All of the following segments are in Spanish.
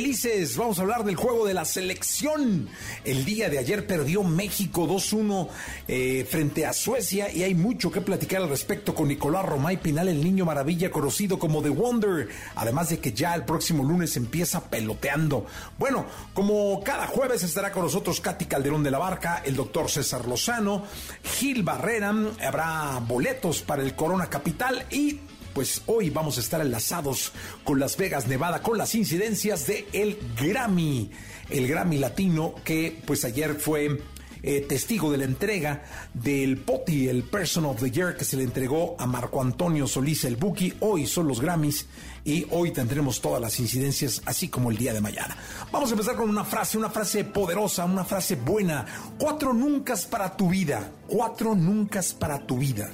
felices. Vamos a hablar del juego de la selección. El día de ayer perdió México 2-1 eh, frente a Suecia y hay mucho que platicar al respecto con Nicolás Romay Pinal, el niño maravilla conocido como The Wonder. Además de que ya el próximo lunes empieza peloteando. Bueno, como cada jueves estará con nosotros Katy Calderón de la Barca, el doctor César Lozano, Gil Barrera, habrá boletos para el Corona Capital y pues hoy vamos a estar enlazados con Las Vegas, Nevada, con las incidencias de el Grammy, el Grammy Latino que pues ayer fue eh, testigo de la entrega del POTI, el Person of the Year, que se le entregó a Marco Antonio Solís el Buki. Hoy son los Grammys y hoy tendremos todas las incidencias, así como el día de mañana. Vamos a empezar con una frase, una frase poderosa, una frase buena. Cuatro nuncas para tu vida, cuatro nuncas para tu vida.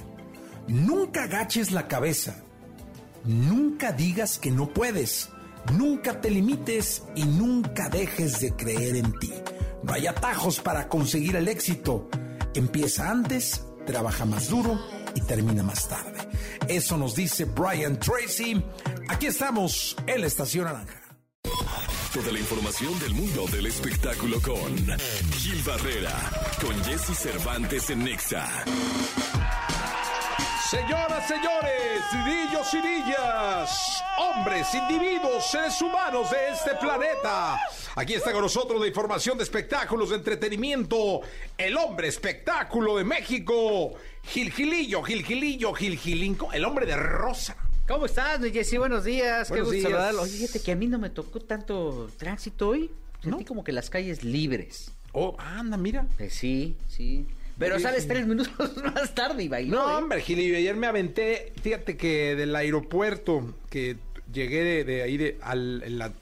Nunca agaches la cabeza, nunca digas que no puedes, nunca te limites y nunca dejes de creer en ti. No hay atajos para conseguir el éxito. Empieza antes, trabaja más duro y termina más tarde. Eso nos dice Brian Tracy. Aquí estamos en la Estación Naranja. Toda la información del mundo del espectáculo con Gil Barrera, con Jesse Cervantes en Nexa. Señoras, señores, cirillos y niñas, hombres, individuos, seres humanos de este planeta. Aquí está con nosotros la información de espectáculos, de entretenimiento, el hombre espectáculo de México, Gil Gilillo, Gil Gilillo, Gil Gilinco, el hombre de rosa. ¿Cómo estás, Jessy? Buenos días. Buenos Qué gusto días. saludarlo. Oye, fíjate que a mí no me tocó tanto tránsito hoy. Sentí como que las calles libres. Oh, anda, mira. Pues sí, sí. Pero sales sí. tres minutos más tarde y bailó. No, ¿eh? hombre, ayer me aventé, fíjate que del aeropuerto, que llegué de, de ahí, de, al, en la-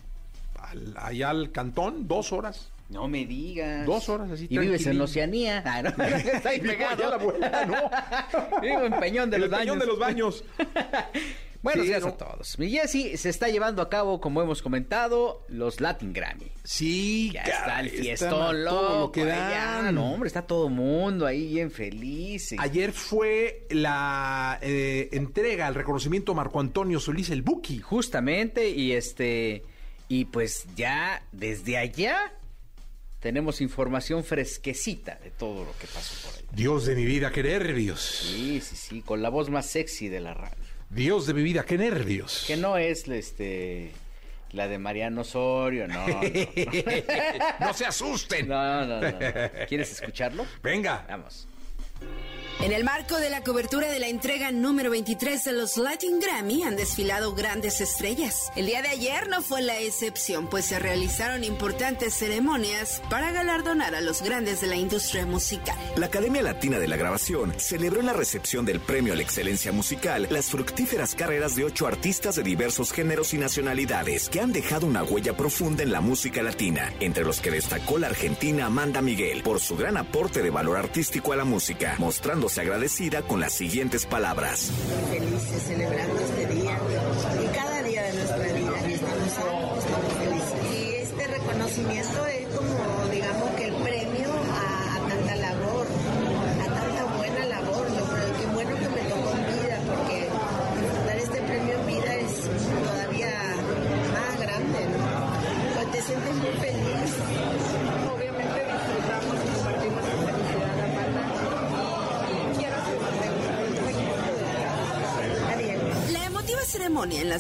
al- allá al cantón, dos horas. No me digas. Dos horas así, Y vives en. Oceanía. Ah, no, está ahí Vivo pegado. allá a la vuelta, no. Vivo en Peñón de En los el Peñón Baños. de los baños. Buenos Sí, días no. a todos. Mi Jessy se está llevando a cabo, como hemos comentado, los Latin Grammy. Sí, Ya está el fiestón loco. lo que allá. No, hombre, está todo mundo ahí bien feliz. Ayer fue la eh, entrega, el reconocimiento a Marco Antonio Solís, el Buki. Justamente, y este, y pues ya desde allá tenemos información fresquecita de todo lo que pasó por ahí. Dios de mi vida, qué nervios. Sí, sí, sí, con la voz más sexy de la radio. Dios de mi vida, qué nervios. Que no es este la de Mariano Osorio, no. No, no se asusten. no, no, no, no. ¿Quieres escucharlo? Venga. Vamos. En el marco de la cobertura de la entrega número 23 de los Latin Grammy han desfilado grandes estrellas. El día de ayer no fue la excepción, pues se realizaron importantes ceremonias para galardonar a los grandes de la industria musical. La Academia Latina de la Grabación celebró en la recepción del Premio a la Excelencia Musical las fructíferas carreras de ocho artistas de diversos géneros y nacionalidades que han dejado una huella profunda en la música latina, entre los que destacó la argentina Amanda Miguel por su gran aporte de valor artístico a la música, mostrándose agradecida con las siguientes palabras. felices celebrando este día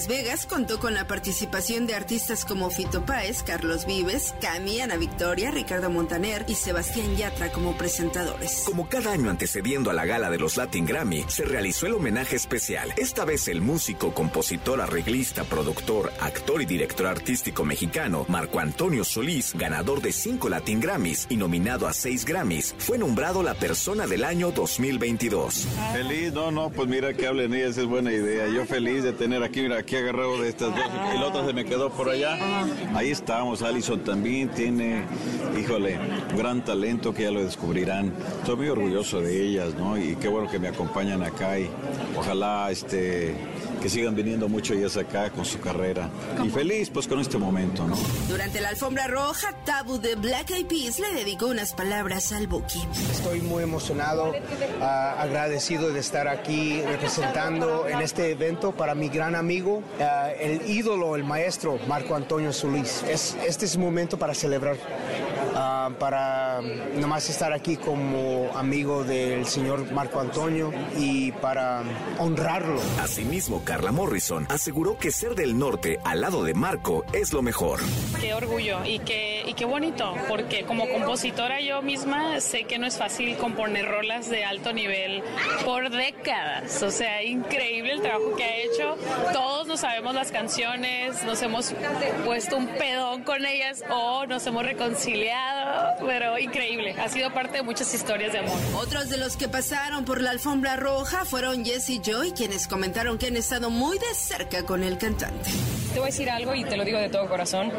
Las Vegas contó con la participación de artistas como Fito Páez, Carlos Vives, Cami, Ana Victoria, Ricardo Montaner y Sebastián Yatra como presentadores. Como cada año antecediendo a la gala de los Latin Grammy, se realizó el homenaje especial. Esta vez el músico, compositor, arreglista, productor, actor y director artístico mexicano, Marco Antonio Solís, ganador de cinco Latin Grammys y nominado a seis Grammys, fue nombrado la persona del año 2022. Feliz, no, no, pues mira que hablen ellas, es buena idea. Yo feliz de tener aquí, mira, aquí agarrado de estas dos, se me quedó por allá. Ahí estamos, Alison también tiene, híjole, gran talento que ya lo descubrirán. Estoy muy orgulloso de ellas, ¿no? Y qué bueno que me acompañan acá y ojalá, este que sigan viniendo mucho ellas acá con su carrera. Y feliz pues con este momento, ¿no? Durante la alfombra roja, Tabu de Black Eyed Peas le dedicó unas palabras al Buki. Estoy muy emocionado, ah, agradecido de estar aquí representando en este evento para mi gran amigo, ah, el ídolo, el maestro Marco Antonio Solís. Es, este es un momento para celebrar, ah, para nomás estar aquí como amigo del señor Marco Antonio y para honrarlo. Asimismo, Carla Morrison aseguró que ser del norte al lado de Marco es lo mejor. Qué orgullo y qué, y qué bonito, porque como compositora yo misma sé que no es fácil componer rolas de alto nivel por décadas. O sea, increíble el trabajo que ha hecho. Todos nos sabemos las canciones, nos hemos puesto un pedón con ellas o nos hemos reconciliado, pero increíble. Ha sido parte de muchas historias de amor. Otros de los que pasaron por la alfombra roja fueron Jesse y Joy, quienes comentaron que han estado muy de cerca con el cantante. Te voy a decir algo y te lo digo de todo corazón.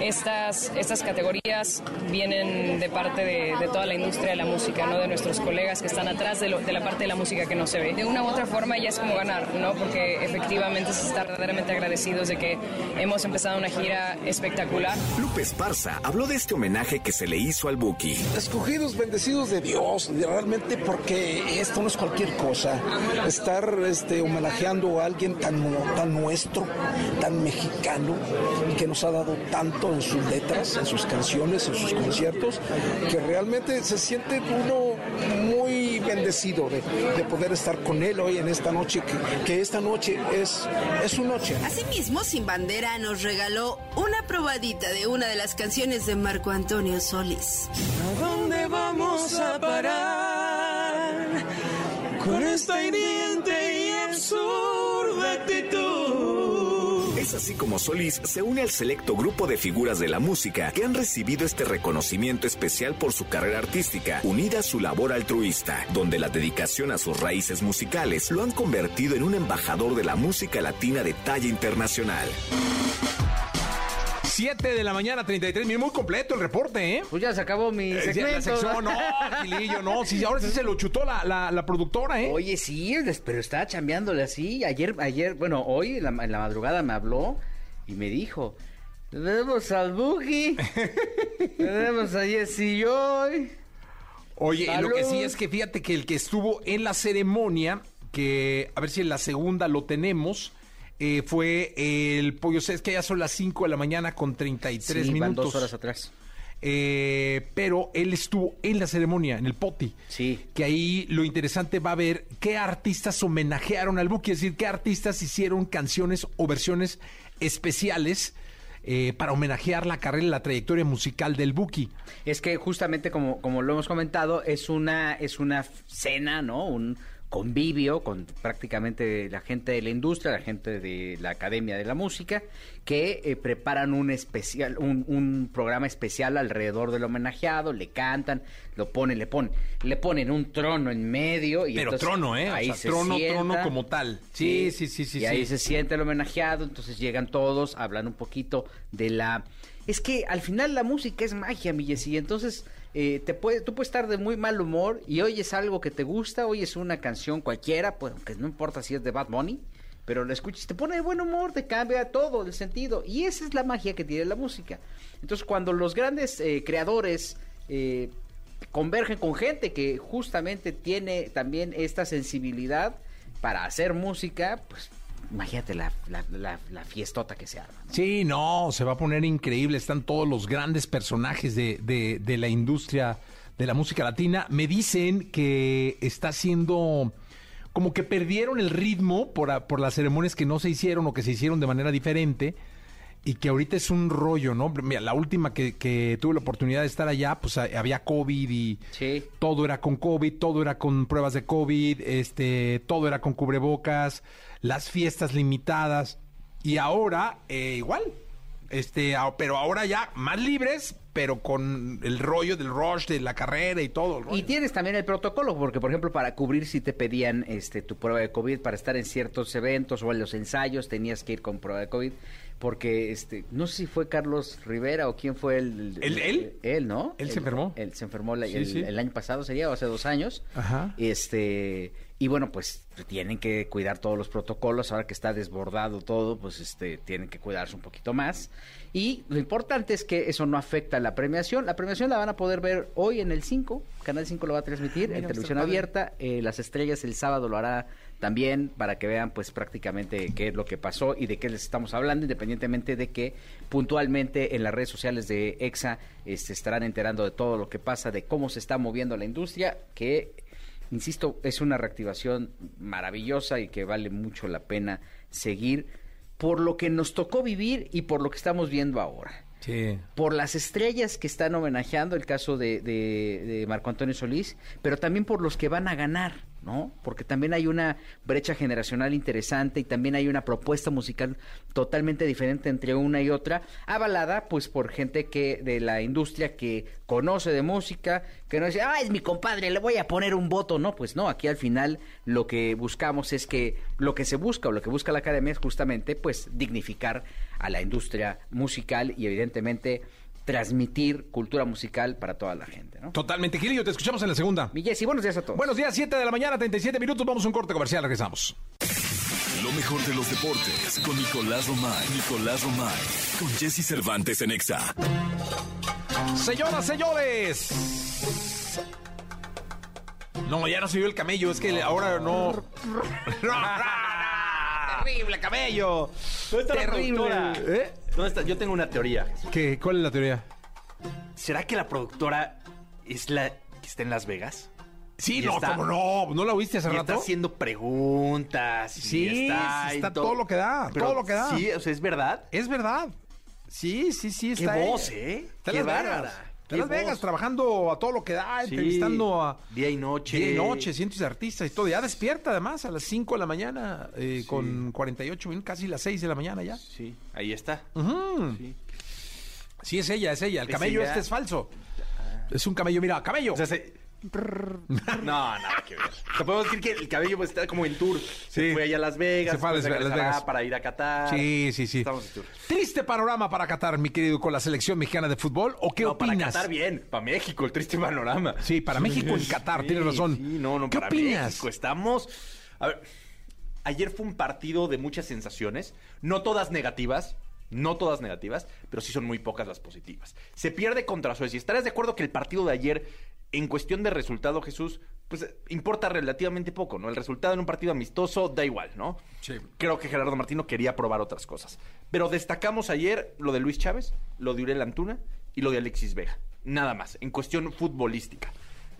Estas, estas categorías vienen de parte de, de toda la industria de la música, ¿no? de nuestros colegas que están atrás de, lo- de la parte de la música que no se ve. De una u otra forma ya es como ganar, ¿no? porque efectivamente se está verdaderamente agradecidos de que hemos empezado una gira espectacular. Lupe Esparza habló de este homenaje que se le hizo al Buki. Escogidos, bendecidos de Dios, realmente porque esto no es cualquier cosa. Estar este, homenajeando a alguien tan, tan nuestro, tan mexicano, que nos ha dado tanto en sus letras, en sus canciones, en sus conciertos, que realmente se siente uno muy bendecido de, de poder estar con él hoy en esta noche, que, que esta noche es, es su noche. Asimismo, Sin Bandera nos regaló una probadita de una de las canciones de Marco Antonio Solís. ¿A dónde vamos a parar con esta hiriente y absurda? Así como Solís se une al selecto grupo de figuras de la música que han recibido este reconocimiento especial por su carrera artística, unida a su labor altruista, donde la dedicación a sus raíces musicales lo han convertido en un embajador de la música latina de talla internacional. 7 de la mañana, 33 minutos. Muy completo el reporte, ¿eh? Pues ya se acabó mi Eh, segmento. la sección, no, Gilillo, no. Sí, ahora sí se lo chutó la, la, la productora, ¿eh? Oye, sí, pero estaba chambeándole así. Ayer, ayer, bueno, hoy en la, en la madrugada me habló y me dijo: Tenemos al Buki, tenemos a Jesse Joy. Oye, y lo que sí Salud. es que fíjate que el que estuvo en la ceremonia, que a ver si en la segunda lo tenemos, eh, fue el pollo. Es que ya son las 5 de la mañana con 33 Sí, van minutos. dos horas atrás. Eh, pero él estuvo en la ceremonia, en el poti. Sí. Que ahí lo interesante va a ver qué artistas homenajearon al Buki, es decir, qué artistas hicieron canciones o versiones especiales eh, para homenajear la carrera y la trayectoria musical del Buki. Es que justamente como, como lo hemos comentado, es una, es una cena, ¿no? Un convivio con prácticamente la gente de la industria, la gente de la Academia de la Música, que eh, preparan un especial, un, un programa especial alrededor del homenajeado, le cantan, lo ponen, le ponen, le ponen un trono en medio y Pero entonces trono, ¿eh? O ahí sea, se trono, sienta. trono como tal. Sí, sí, sí, sí. Y ahí sí. se siente el homenajeado, entonces llegan todos, hablan un poquito de la... Es que al final la música es magia, mi Jessy, entonces eh, te puede, tú puedes estar de muy mal humor y oyes algo que te gusta, oyes una canción cualquiera, pues que no importa si es de Bad Bunny, pero la escuchas, te pone de buen humor, te cambia todo el sentido. Y esa es la magia que tiene la música. Entonces cuando los grandes eh, creadores... eh, convergen con gente que justamente tiene también esta sensibilidad para hacer música, pues imagínate la, la, la- la fiestota que se arma. ¿no? Sí, no, se va a poner increíble. Están todos los grandes personajes de, de- de la industria de la música latina. Me dicen que está siendo como que perdieron el ritmo por, a- por las ceremonias que no se hicieron o que se hicieron de manera diferente y que ahorita es un rollo, ¿no? Mira, la última que, que tuve la oportunidad de estar allá, pues había COVID y Sí. todo era con COVID, todo era con pruebas de COVID, este, todo era con cubrebocas, las fiestas limitadas y ahora eh, igual, este, pero ahora ya más libres, pero con el rollo del rush de la carrera y todo. el rollo. Y tienes también el protocolo, porque por ejemplo para cubrir si te pedían este tu prueba de COVID para estar en ciertos eventos o en los ensayos tenías que ir con prueba de COVID, porque este no sé si fue Carlos Rivera o quién fue el... ¿Él- él? Él, ¿no? ¿Él se enfermó? Él se enfermó la- Sí, el, sí. el año pasado, sería, o hace dos años. Ajá. Este... Y bueno, pues tienen que cuidar todos los protocolos, ahora que está desbordado todo, pues este tienen que cuidarse un poquito más. Y lo importante es que eso no afecta a la premiación. La premiación la van a poder ver hoy en el 5, Canal 5 lo va a transmitir en televisión abierta, eh, Las Estrellas el sábado lo hará también para que vean pues prácticamente qué es lo que pasó y de qué les estamos hablando, independientemente de que puntualmente en las redes sociales de EXA se este, estarán enterando de todo lo que pasa, de cómo se está moviendo la industria, que insisto, es una reactivación maravillosa y que vale mucho la pena seguir por lo que nos tocó vivir y por lo que estamos viendo ahora. Sí. Por las estrellas que están homenajeando, el caso de, de- de Marco Antonio Solís, pero también por los que van a ganar, ¿no? Porque también hay una brecha generacional interesante y también hay una propuesta musical totalmente diferente entre una y otra, avalada pues por gente que de la industria que conoce de música, que no dice, ah, es mi compadre, le voy a poner un voto, no, pues no, aquí al final lo que buscamos es que lo que se busca o lo que busca la academia es justamente pues dignificar a la industria musical y evidentemente transmitir cultura musical para toda la gente, ¿no? Totalmente, Gilio, te escuchamos en la segunda. Mi Jessy, buenos días a todos. Buenos días, 7 de la mañana, 37 minutos, vamos a un corte comercial, regresamos. Lo mejor de los deportes con Nicolás Romay. Nicolás Romay. Con Jesse Cervantes en Exa. Señoras, señores. No, ya no se vio el camello, es que ahora no. terrible camello. ¿Dónde está la Terrible. productora? ¿Eh? ¿Dónde está? Yo tengo una teoría. ¿Qué? ¿Cuál es la teoría? ¿Será que la productora es la que está en Las Vegas? Sí, Y no, está- ¿cómo no? ¿No la oíste hace y rato? está haciendo preguntas. y Sí, está, y está todo lo que da, todo lo que da. Sí, o sea, es verdad. Es verdad. Sí, sí, sí, Qué está voz, ella. ¿eh? Está en Qué Las Vegas. bárbara. En Las Vegas voz. trabajando a todo lo que da, Sí. entrevistando a Día y noche. día y noche, cientos de artistas y todo. Ya despierta además a las 5 de la mañana eh, con 48 minutos, casi las 6 de la mañana ya. Sí, ahí está. Sí. Sí, es ella, es ella. El Es camello ella. este es falso. Es un camello, mira, camello. O sea, se- No, nada que ver. Te podemos decir que el cabello pues, está como en tour. Se Sí. fue allá a Las Vegas. Se fue a Las- Las Vegas. para ir a Qatar. Sí, sí, sí. Estamos en tour. Triste panorama para Qatar, mi querido, con la selección mexicana de fútbol. ¿O qué no, opinas? para Qatar bien. Para México, el triste panorama. Sí, para México en Qatar, tienes razón. Sí, no, no, ¿Qué para opinas? México estamos... A ver, ayer fue un partido de muchas sensaciones, no todas negativas, no todas negativas, pero sí son muy pocas las positivas. Se pierde contra Suecia. ¿Estarás de acuerdo que el partido de ayer, en cuestión de resultado, Jesús, pues importa relativamente poco, ¿no? El resultado en un partido amistoso da igual, ¿no? Sí. Creo que Gerardo Martino quería probar otras cosas. Pero destacamos ayer lo de Luis Chávez, lo de Uriel Antuna y lo de Alexis Vega. Nada más, en cuestión futbolística.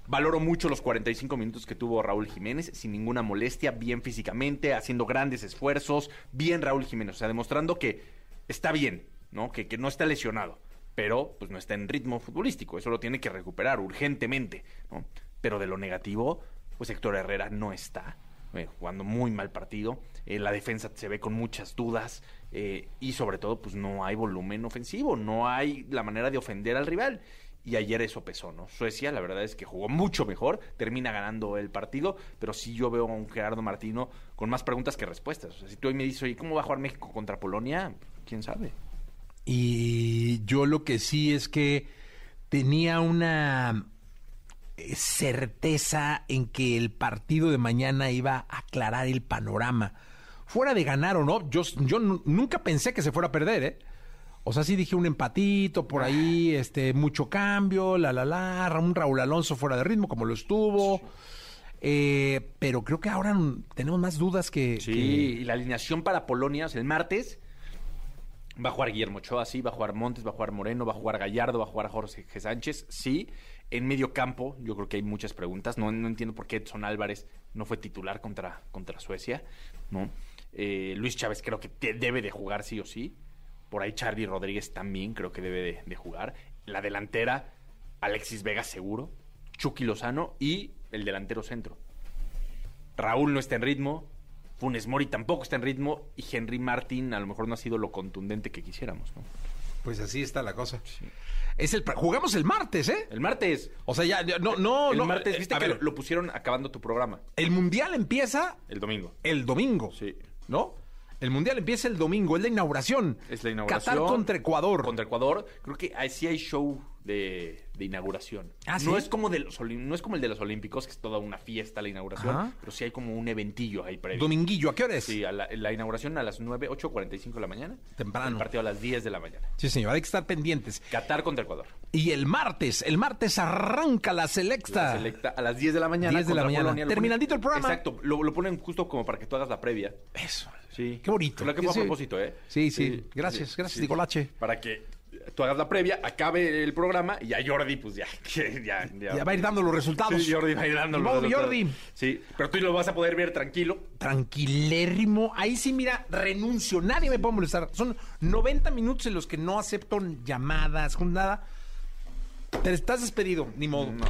Valoro mucho los 45 minutos que tuvo Raúl Jiménez, sin ninguna molestia, bien físicamente, haciendo grandes esfuerzos, bien Raúl Jiménez, o sea, demostrando que está bien, ¿no? Que, que no está lesionado, pero pues no está en ritmo futbolístico, eso lo tiene que recuperar urgentemente, ¿no? Pero de lo negativo, pues Héctor Herrera no está, eh, jugando muy mal partido, eh, la defensa se ve con muchas dudas eh, y sobre todo pues no hay volumen ofensivo, no hay la manera de ofender al rival. Y ayer eso pesó, ¿no? Suecia, la verdad es que jugó mucho mejor, termina ganando el partido, pero sí yo veo a un Gerardo Martino con más preguntas que respuestas. O sea, si tú hoy me dices, oye, ¿cómo va a jugar México contra Polonia? ¿Quién sabe? Y yo lo que sí es que tenía una eh, certeza en que el partido de mañana iba a aclarar el panorama. Fuera de ganar o no, yo, yo nu- nunca pensé que se fuera a perder, ¿eh? O sea, sí dije un empatito por ahí, este, mucho cambio, la la la, un Raúl Alonso fuera de ritmo como lo estuvo. Eh, pero creo que ahora tenemos más dudas que, Sí, que- y la alineación para Polonia, o sea, el martes, Va a jugar Guillermo Ochoa, sí, va a jugar Montes, va a jugar Moreno, va a jugar Gallardo, va a jugar Jorge. Sánchez, sí. En medio campo, yo creo que hay muchas preguntas. No, no entiendo por qué Edson Álvarez no fue titular contra, contra Suecia, ¿no? Eh, Luis Chávez creo que debe de jugar sí o sí. Por ahí Charlie Rodríguez también creo que debe de, de jugar. La delantera, Alexis Vega seguro, Chucky Lozano y el delantero centro. Raúl no está en ritmo, Funes Mori tampoco está en ritmo y Henry Martin a lo mejor no ha sido lo contundente que quisiéramos, ¿no? Pues así está la cosa. Es el, jugamos el martes, ¿eh? El martes. O sea, ya, ya- no, no, el no. martes, viste que ver, lo pusieron acabando tu programa. el mundial empieza El domingo. el domingo. Sí. ¿No? El mundial empieza el domingo, es la inauguración. Es la inauguración. Qatar contra Ecuador. Contra Ecuador. Creo que ahí sí hay show de, de inauguración. ¿Ah, no, sí? es como de los, olim- no es como el de los Olímpicos, que es toda una fiesta la inauguración, Ajá. pero sí hay como un eventillo ahí previo. Dominguillo, ¿a qué hora es? Sí, a la, la inauguración a las 9, 8.45 de la mañana. Temprano. El partido a las 10 de la mañana. Sí, señor, hay que estar pendientes. Qatar contra Ecuador. Y el martes, el martes arranca la selecta. La selecta a las 10 de la mañana. 10 de la mañana. Polonia. Lo Terminandito el programa. Exacto. Lo, lo ponen justo como para que tú hagas la previa. Eso. Sí. Qué bonito. Lo que fue a Sí. propósito, ¿eh? Sí, sí. Gracias, gracias, Nicolache. Para que tú hagas la previa, acabe el programa y a Jordi, pues ya. que ya, Ya va a ir dando los resultados. Sí, Jordi va a ir dando los resultados. Jordi. Sí, pero tú lo vas a poder ver tranquilo. Tranquilérrimo. Ahí sí, mira, renuncio. Nadie me puede molestar. Son 90 minutos en los que no acepto llamadas, nada. Te estás despedido, ni modo. No.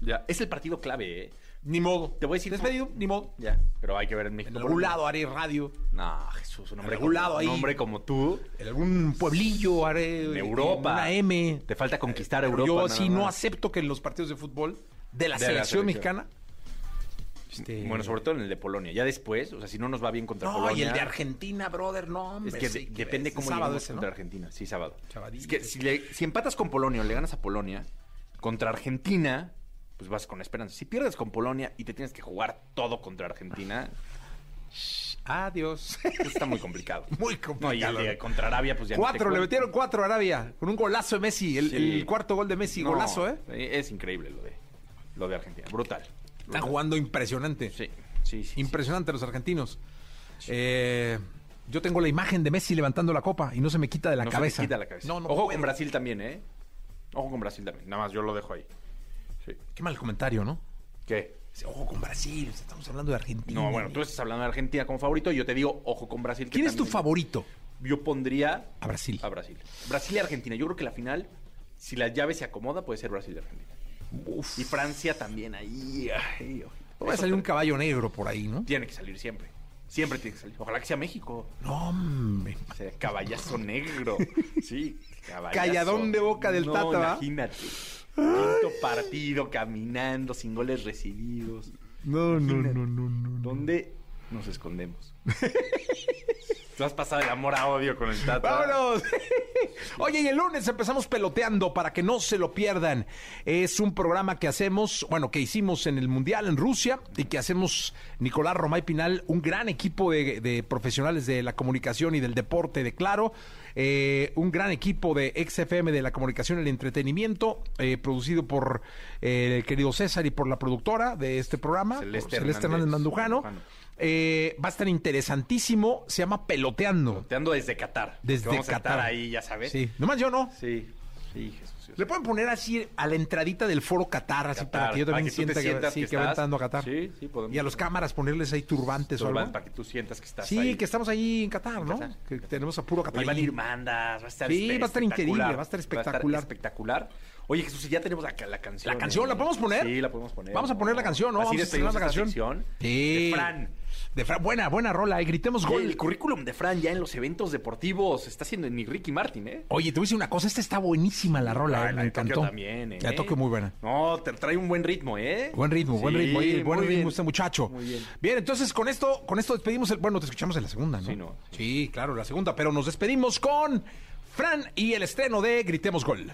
Ya. Es el partido clave, ¿eh? Ni modo. Te voy a decir. Despedido, ni modo. Ya. Pero hay que ver en México. En algún lado haré radio. No, Jesús, un hombre, algún como, lado ahí. un hombre como tú. En algún pueblillo haré. En eh, Europa. Una M. Te falta conquistar Europa. Yo nada sí no más. acepto que en los partidos de fútbol de la De la selección selección. mexicana. este, Bueno, sobre todo en el de Polonia. Ya después, o sea, si no nos va bien contra No, Polonia. y el de Argentina, brother, no, hombre. Es que sí, de- depende es cómo sábado lleguemos ese, ¿no? contra Argentina. Sí, sábado. Sabadito. Es que si, le- si empatas con Polonia o le ganas a Polonia, contra Argentina, pues vas con esperanza. Si pierdes con Polonia y te tienes que jugar todo contra Argentina, Adiós. está muy complicado. Muy No, y complicado. contra Arabia, pues ya Cuatro, le metieron cuatro a Arabia con un golazo de Messi, el, Sí. el cuarto gol de Messi, No, golazo, ¿eh? Es increíble lo de, lo de Argentina. Brutal. Están jugando impresionante. Sí, sí, sí. Impresionante los argentinos. Eh, yo tengo la imagen de Messi levantando la copa y no se me quita de la No se cabeza. te quita la cabeza. No, no Ojo puedo. con Brasil también, ¿eh? Ojo con Brasil también. Nada más, yo lo dejo ahí. Sí. Qué mal comentario, ¿no? ¿Qué? Ojo con Brasil, estamos hablando de Argentina. No, bueno, tú estás hablando de Argentina como favorito y yo te digo, ojo con Brasil. que ¿Quién es tu favorito? Yo pondría A Brasil. a Brasil. Brasil y Argentina. Yo creo que la final, si la llave se acomoda, puede ser Brasil y Argentina. Y Francia también ahí. ay, Va a salir un caballo negro por ahí, ¿no? Tiene que salir siempre. Siempre tiene que salir. Ojalá que sea México. No, hombre. O sea, caballazo negro. Sí, caballazo. Calladón de boca del no, Tata. Imagínate. Quinto partido, caminando, sin goles recibidos. No, no, no, no, no. ¿Dónde nos escondemos? Tú has pasado el amor a odio con el Tata. ¡Vámonos! Oye, y el lunes empezamos peloteando para que no se lo pierdan. Es un programa que hacemos, bueno, que hicimos en el Mundial en Rusia y que hacemos Nicolás Romay Pinal, un gran equipo de, de profesionales de la comunicación y del deporte de Claro. Eh, un gran equipo de XFM de la comunicación y el entretenimiento, eh, producido por eh, el querido César y por la productora de este programa, Celeste Hernández Mandujano. Eh, va a estar interesantísimo, se llama Peloteando. Te ando desde Qatar. Desde a Qatar. estar ahí, ya sabes. Sí, nomás yo no. Sí, sí, Jesús. Le pueden poner así a la entradita del foro Qatar, así Qatar, para que yo también que sienta que, sí, va entrando a Qatar. Sí, sí, podemos. Y a los cámaras ponerles ahí turbantes o algo. Para que tú sientas que estás Sí, ahí. que estamos ahí en Qatar, ¿no? Qatar. Que tenemos a puro Qatar. van a ir mandas, va a estar Sí, va a estar increíble, espectacular. va a estar espectacular. Oye, Jesús, ya tenemos acá la canción. ¿La canción ¿eh? la podemos poner? Sí, la podemos poner. Vamos a poner la canción, ¿no? Así Vamos a estrenar la canción. sección Sí. De Fran. De Fran, buena, buena rola, eh, gritemos gol. el currículum de Fran ya en los eventos deportivos está haciendo ni Ricky Martin, ¿eh? Oye, te voy a decir una cosa, esta está buenísima la rola, eh, me Tokio encantó. también, ¿eh? La toque muy buena. No, te trae un buen ritmo, ¿eh? Buen ritmo, buen ritmo, oye, buen ritmo bien. este muchacho. Muy bien. Bien, entonces con esto, con esto despedimos el, bueno, te escuchamos en la segunda, ¿no? Sí, no. Sí, claro, la segunda, pero nos despedimos con Fran y el estreno de Gritemos Gol.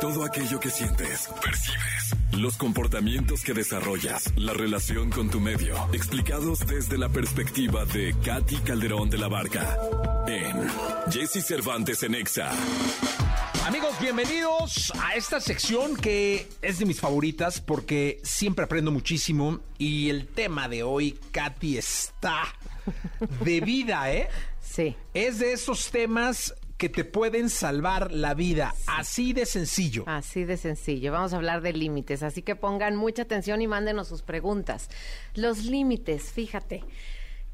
Todo aquello que sientes, percibes, los comportamientos que desarrollas, la relación con tu medio, explicados desde la perspectiva de Katy Calderón de la Barca en Jesse Cervantes en Exa. Amigos, bienvenidos a esta sección que es de mis favoritas porque siempre aprendo muchísimo y el tema de hoy, Katy, está de vida, ¿eh? Sí. Es de esos temas que te pueden salvar la vida, así de sencillo. Así de sencillo. Vamos a hablar de límites, así que pongan mucha atención y mándenos sus preguntas. Los límites, fíjate.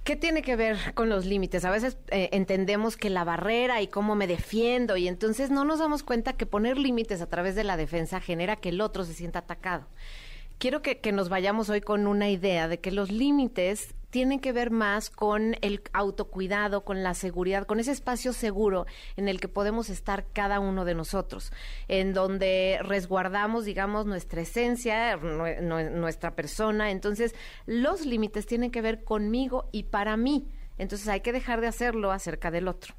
¿Qué tiene que ver con los límites? A veces eh, entendemos que la barrera y cómo me defiendo y entonces no nos damos cuenta que poner límites a través de la defensa genera que el otro se sienta atacado. Quiero que, que nos vayamos hoy con una idea de que los límites tienen que ver más con el autocuidado, con la seguridad, con ese espacio seguro en el que podemos estar cada uno de nosotros, en donde resguardamos, digamos, nuestra esencia, nue- nue- nuestra persona. Entonces, los límites tienen que ver conmigo y para mí. Entonces, hay que dejar de hacerlo acerca del otro.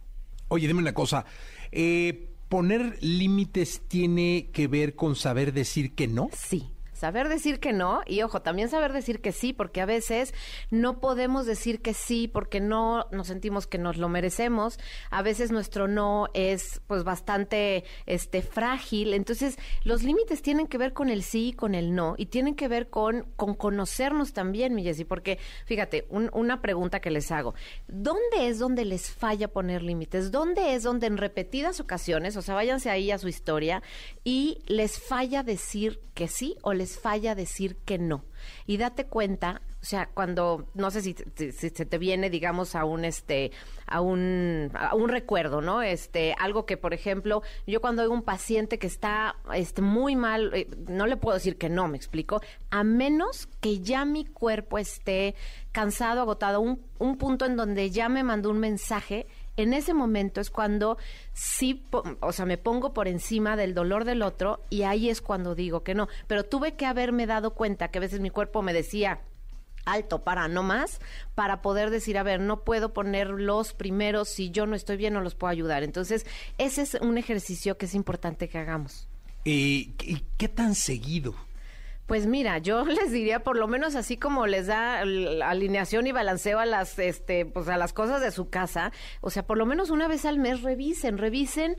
Oye, dime una cosa. eh, ¿Poner límites tiene que ver con saber decir que no? Sí. Saber decir que no y ojo, también saber decir que sí, porque a veces no podemos decir que sí porque no nos sentimos que nos lo merecemos. A veces nuestro no es pues bastante este frágil. Entonces, los límites tienen que ver con el sí y con el no y tienen que ver con con conocernos también, mi Jessy, porque fíjate, un- una pregunta que les hago. ¿Dónde es donde les falla poner límites? ¿Dónde es donde en repetidas ocasiones, o sea, váyanse ahí a su historia y les falla decir que sí o les falla decir que no? Y date cuenta, o sea, cuando no sé si, si- se te viene, digamos, a un este, a un, a un recuerdo, ¿no? Este, algo que, por ejemplo, yo cuando hay un paciente que está este, muy mal, eh, no le puedo decir que no, me explico, a menos que ya mi cuerpo esté cansado, agotado, un, un punto en donde ya me mandó un mensaje en ese momento es cuando sí, o sea, me pongo por encima del dolor del otro y ahí es cuando digo que no. Pero tuve que haberme dado cuenta que a veces mi cuerpo me decía, alto, para, no más, para poder decir, a ver, no puedo poner los primeros, si yo no estoy bien no los puedo ayudar. Entonces, ese es un ejercicio que es importante que hagamos. Eh, ¿Y qué tan seguido? Pues mira, yo les diría por lo menos así como les da alineación y balanceo a las este pues a las cosas de su casa, o sea, por lo menos una vez al mes revisen, revisen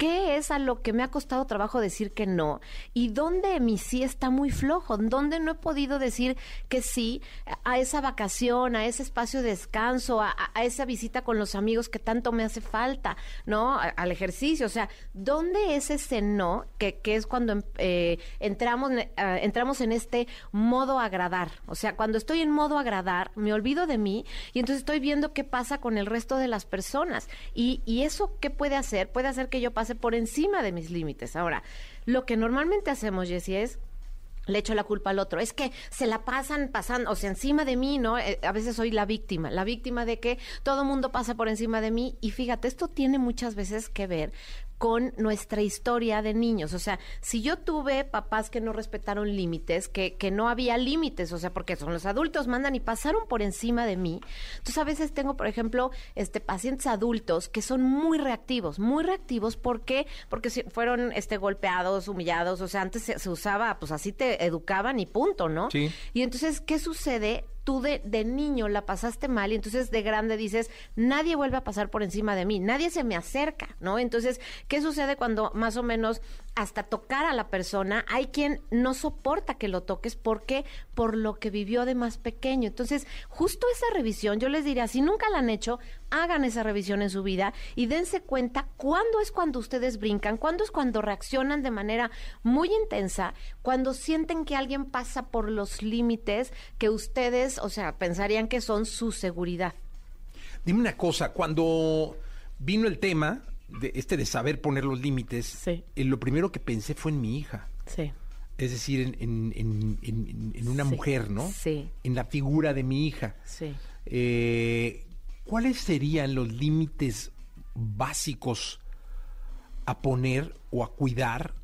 ¿Qué es a lo que me ha costado trabajo decir que no? ¿Y dónde mi sí está muy flojo? ¿Dónde no he podido decir que sí a esa vacación, a ese espacio de descanso, a, esa visita con los amigos que tanto me hace falta, ¿no? Al ejercicio. O sea, ¿dónde es ese no? Que, que es cuando em- eh, entramos, ah, entramos en este modo agradar. O sea, cuando estoy en modo agradar, me olvido de mí y entonces estoy viendo qué pasa con el resto de las personas. Y, y eso, ¿qué puede hacer? Puede hacer que yo pase por encima de mis límites. Ahora, lo que normalmente hacemos, Jessie, es le echo la culpa al otro. Es que se la pasan pasando, o sea, encima de mí, ¿no? Eh, a veces soy la víctima, la víctima de que todo mundo pasa por encima de mí. Y fíjate, esto tiene muchas veces que ver con nuestra historia de niños. O sea, si yo tuve papás que no respetaron límites, que, que no había límites, o sea, porque son los adultos, mandan y pasaron por encima de mí. Entonces, a veces tengo, por ejemplo, este pacientes adultos que son muy reactivos, muy reactivos. Porque si fueron este golpeados, humillados, o sea, antes se, se usaba, pues así te educaban y punto, ¿no? Sí. Y entonces, ¿qué sucede? Tú de, de niño la pasaste mal y entonces de grande dices, nadie vuelve a pasar por encima de mí, nadie se me acerca, ¿no? Entonces, ¿qué sucede cuando más o menos hasta tocar a la persona hay quien no soporta que lo toques porque por lo que vivió de más pequeño? Entonces, justo esa revisión, yo les diría, si nunca la han hecho, hagan esa revisión en su vida y dense cuenta cuándo es cuando ustedes brincan, cuándo es cuando reaccionan de manera muy intensa, cuando sienten que alguien pasa por los límites que ustedes, o sea, pensarían que son su seguridad. Dime una cosa, cuando vino el tema de este de saber poner los límites, eh, lo primero que pensé fue en mi hija. Sí. Es decir, en, en- en- en- en una Sí, mujer, ¿no? sí. En la figura de mi hija. Sí. Eh, ¿Cuáles serían los límites básicos a poner o a cuidar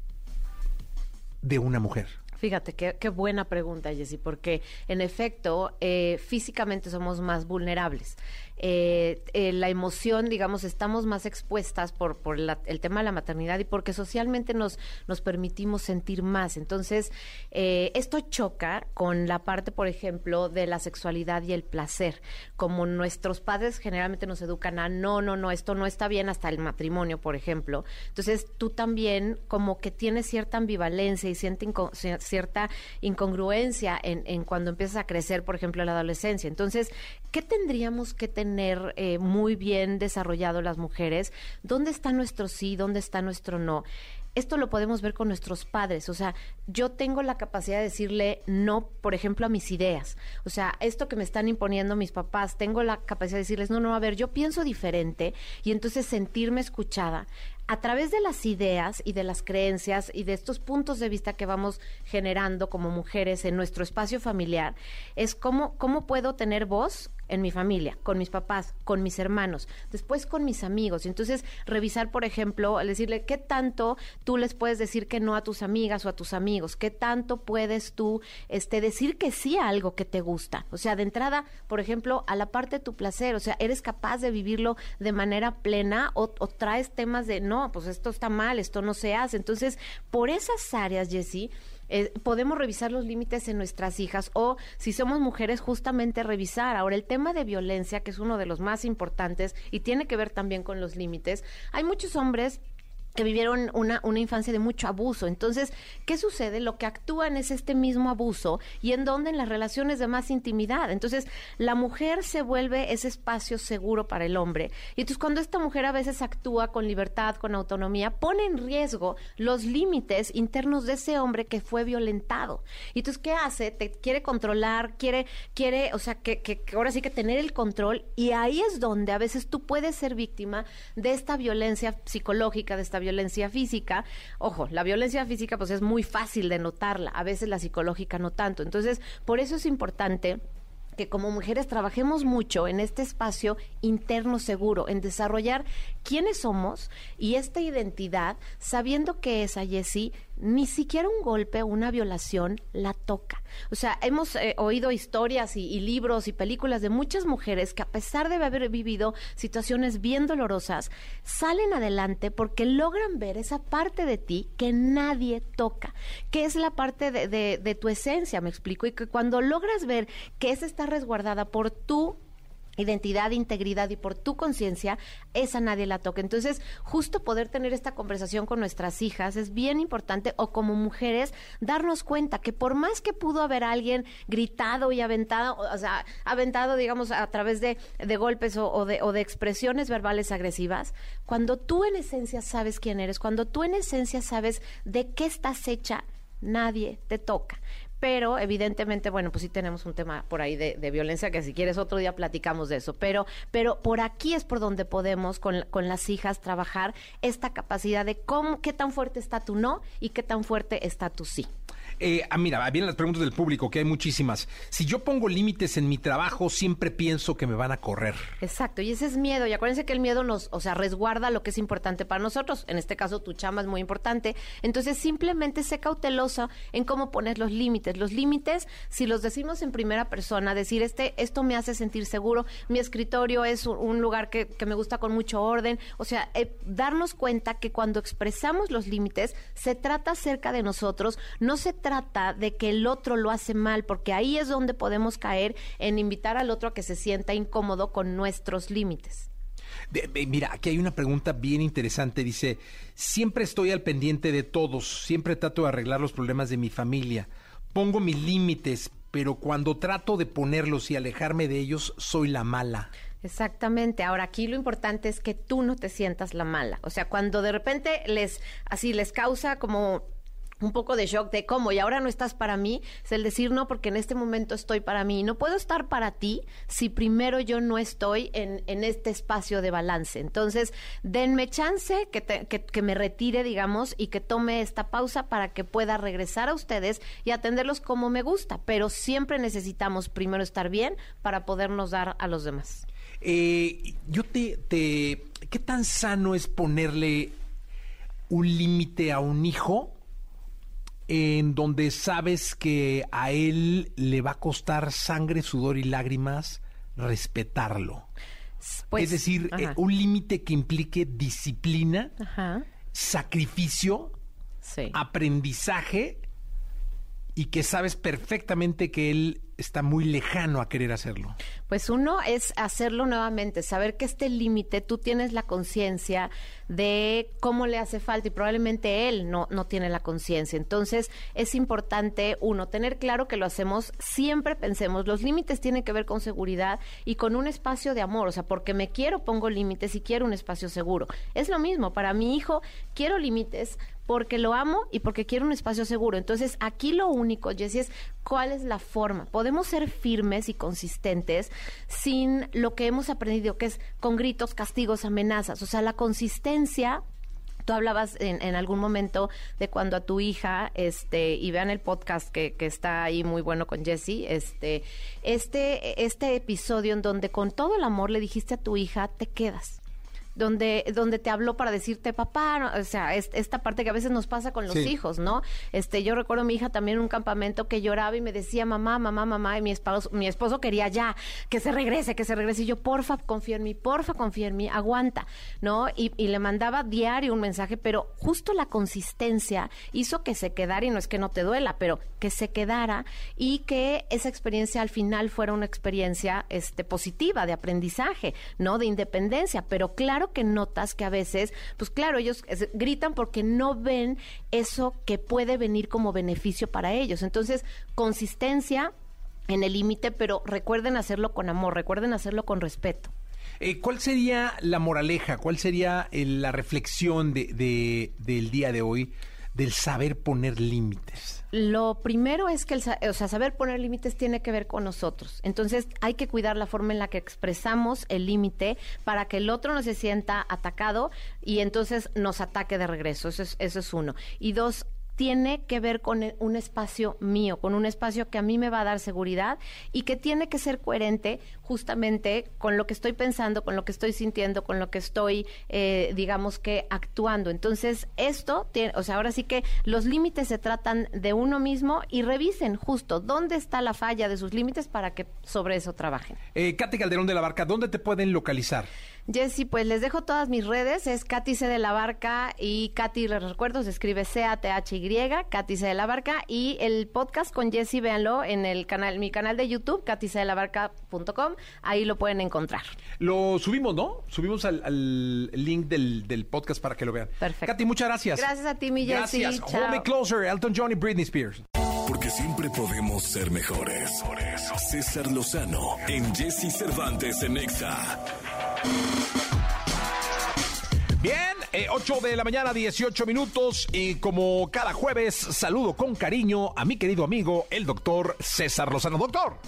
de una mujer? Fíjate, qué, qué buena pregunta, Jessy, porque en efecto, eh, físicamente somos más vulnerables. Eh, eh, la emoción, digamos, estamos más expuestas por, por la- el tema de la maternidad y porque socialmente nos, nos permitimos sentir más. Entonces, eh, esto choca con la parte, por ejemplo, de la sexualidad y el placer. Como nuestros padres generalmente nos educan a no, no, no, esto no está bien hasta el matrimonio, por ejemplo. Entonces, tú también como que tienes cierta ambivalencia y cierta, inco- cier- cierta cierta incongruencia en, en cuando empiezas a crecer, por ejemplo, en la adolescencia. Entonces, ¿qué tendríamos que tener eh, muy bien desarrollado las mujeres? ¿Dónde está nuestro sí? ¿Dónde está nuestro no? esto lo podemos ver con nuestros padres. O sea, yo tengo la capacidad de decirle no, por ejemplo, a mis ideas. O sea, esto que me están imponiendo mis papás, tengo la capacidad de decirles, no, no, a ver, yo pienso diferente y entonces sentirme escuchada a través de las ideas y de las creencias y de estos puntos de vista que vamos generando como mujeres en nuestro espacio familiar, es cómo, cómo puedo tener voz en mi familia, con mis papás, con mis hermanos, después con mis amigos. Entonces revisar, por ejemplo, decirle qué tanto tú les puedes decir que no a tus amigas o a tus amigos, qué tanto puedes tú este, decir que sí a algo que te gusta. O sea, de entrada, por ejemplo, a la parte de tu placer, o sea, eres capaz de vivirlo de manera plena o, o traes temas de no, pues esto está mal, esto no se hace. Entonces, por esas áreas, Jessie, eh, podemos revisar los límites en nuestras hijas o si somos mujeres justamente revisar. Ahora el tema de violencia, que es uno de los más importantes y tiene que ver también con los límites, hay muchos hombres que vivieron una, una infancia de mucho abuso. Entonces, ¿qué sucede? Lo que actúan es este mismo abuso y en donde en las relaciones de más intimidad. Entonces, la mujer se vuelve ese espacio seguro para el hombre. Y entonces, cuando esta mujer a veces actúa con libertad, con autonomía, pone en riesgo los límites internos de ese hombre que fue violentado. Y entonces, ¿qué hace? Te quiere controlar, quiere, quiere, o sea, que, que, que ahora sí que tener el control. Y ahí es donde a veces tú puedes ser víctima de esta violencia psicológica, de esta violencia violencia física, ojo, la violencia física pues es muy fácil de notarla, a veces la psicológica no tanto. Entonces, por eso es importante que como mujeres trabajemos mucho en este espacio interno seguro, en desarrollar quiénes somos y esta identidad, sabiendo que esa Jessie ni siquiera un golpe o una violación la toca. O sea, hemos eh, oído historias y, libros y películas de muchas mujeres que a pesar de haber vivido situaciones bien dolorosas, salen adelante porque logran ver esa parte de ti que nadie toca, que es la parte de, de, de tu esencia, me explico, y que cuando logras ver que esa está resguardada por tu identidad, integridad y por tu conciencia, esa nadie la toca. Entonces, justo poder tener esta conversación con nuestras hijas es bien importante o como mujeres darnos cuenta que por más que pudo haber alguien gritado y aventado, o sea, aventado, digamos, a través de, de golpes o, o, de, o de expresiones verbales agresivas, cuando tú en esencia sabes quién eres, cuando tú en esencia sabes de qué estás hecha, nadie te toca pero evidentemente, bueno, pues sí tenemos un tema por ahí de, violencia que si quieres otro día platicamos de eso, pero, pero por aquí es por donde podemos con, con las hijas trabajar esta capacidad de cómo, qué tan fuerte está tu no y qué tan fuerte está tu sí. Eh, ah, mira, vienen las preguntas del público, que hay muchísimas. Si yo pongo límites en mi trabajo, siempre pienso que me van a correr. Exacto, y ese es miedo. Y acuérdense que el miedo nos, o sea, resguarda lo que es importante para nosotros. En este caso, tu chamba es muy importante. Entonces, simplemente sé cautelosa en cómo poner los límites. Los límites, si los decimos en primera persona, decir, este, esto me hace sentir seguro, mi escritorio es un, lugar que, me gusta con mucho orden. O sea, eh, darnos cuenta que cuando expresamos los límites, se trata cerca de nosotros, no se trata de que el otro lo hace mal, porque ahí es donde podemos caer en invitar al otro a que se sienta incómodo con nuestros límites. De, de, mira, aquí hay una pregunta bien interesante. Dice, siempre estoy al pendiente de todos, siempre trato de arreglar los problemas de mi familia, pongo mis límites, pero cuando trato de ponerlos y alejarme de ellos, soy la mala. Exactamente. Ahora aquí lo importante es que tú no te sientas la mala. O sea, cuando de repente les así les causa como un poco de shock de cómo y ahora no estás para mí, es el decir no porque en este momento estoy para mí. No puedo estar para ti si primero yo no estoy en, en este espacio de balance. Entonces, denme chance que, que, que, me retire, digamos, y que tome esta pausa para que pueda regresar a ustedes y atenderlos como me gusta. Pero siempre necesitamos primero estar bien para podernos dar a los demás. Eh, yo te... ¿Qué tan sano es ponerle un límite a un hijo? En donde sabes que a él le va a costar sangre, sudor y lágrimas respetarlo. Pues, es decir, eh, un límite que implique disciplina, ajá. sacrificio, sí. aprendizaje y que sabes perfectamente que él está muy lejano a querer hacerlo? Pues uno es hacerlo nuevamente, saber que este límite tú tienes la conciencia de cómo le hace falta y probablemente él no, no tiene la conciencia. Entonces es importante, uno, tener claro que lo hacemos, siempre pensemos, los límites tienen que ver con seguridad y con un espacio de amor, o sea, porque me quiero pongo límites y quiero un espacio seguro. Es lo mismo, para mi hijo quiero límites porque lo amo y porque quiero un espacio seguro. Entonces, aquí lo único, Jessie, es cuál es la forma. Podemos ser firmes y consistentes sin lo que hemos aprendido, que es con gritos, castigos, amenazas. O sea, la consistencia Tú hablabas en, en, algún momento de cuando a tu hija, este, y vean el podcast que, que está ahí muy bueno con Jessie, este, este, este episodio en donde con todo el amor le dijiste a tu hija, te quedas donde, donde te habló para decirte papá, o sea, esta parte que a veces nos pasa con los hijos, ¿no? Este, yo recuerdo a mi hija también en un campamento que lloraba y me decía mamá, mamá, mamá, y mi esposo, mi esposo quería ya que se regrese, que se regrese, y yo, porfa, confía en mí, porfa, confía en mí, aguanta, ¿no? Y, y le mandaba diario un mensaje, pero justo la consistencia hizo que se quedara, y no es que no te duela, pero que se quedara y que esa experiencia al final fuera una experiencia este, positiva de aprendizaje, ¿no? De independencia, pero claro que notas que a veces, pues claro, ellos gritan porque no ven eso que puede venir como beneficio para ellos. Entonces, consistencia en el límite, pero recuerden hacerlo con amor, recuerden hacerlo con respeto. Eh, ¿Cuál sería la moraleja? ¿Cuál sería eh, la reflexión de, del día de hoy del saber poner límites? Lo primero es que el o sea, saber poner límites tiene que ver con nosotros. Entonces hay que cuidar la forma en la que expresamos el límite para que el otro no se sienta atacado y entonces nos ataque de regreso. Eso es, eso es uno. Y dos, tiene que ver con e, un espacio mío, con un espacio que a mí me va a dar seguridad y que tiene que ser coherente justamente con lo que estoy pensando, con lo que estoy sintiendo, con lo que estoy, eh, digamos que, actuando. Entonces, esto, tiene, o sea, ahora sí que los límites se tratan de uno mismo y revisen justo dónde está la falla de sus límites para que sobre eso trabajen. Eh, Katy Calderón de la Barca, ¿dónde te pueden localizar? Jessy, pues les dejo todas mis redes, es Katy C de la Barca y Katy, les recuerdo, se escribe C-A-T-H-Y, Katy C de la Barca y el podcast con Jessy, véanlo en el canal, mi canal de YouTube, katycdelabarca.com, ahí lo pueden encontrar. Lo subimos, ¿no? Subimos al, link del, podcast para que lo vean. Perfecto. Katy, muchas gracias. Gracias a ti, mi Jessy. Gracias. Hold me closer, Elton John y Britney Spears. Porque siempre podemos ser mejores. César Lozano en Jesse Cervantes en Exa. Bien, 8 eh, de la mañana, 18 minutos. Y como cada jueves, saludo con cariño a mi querido amigo, el doctor César Lozano. Doctor.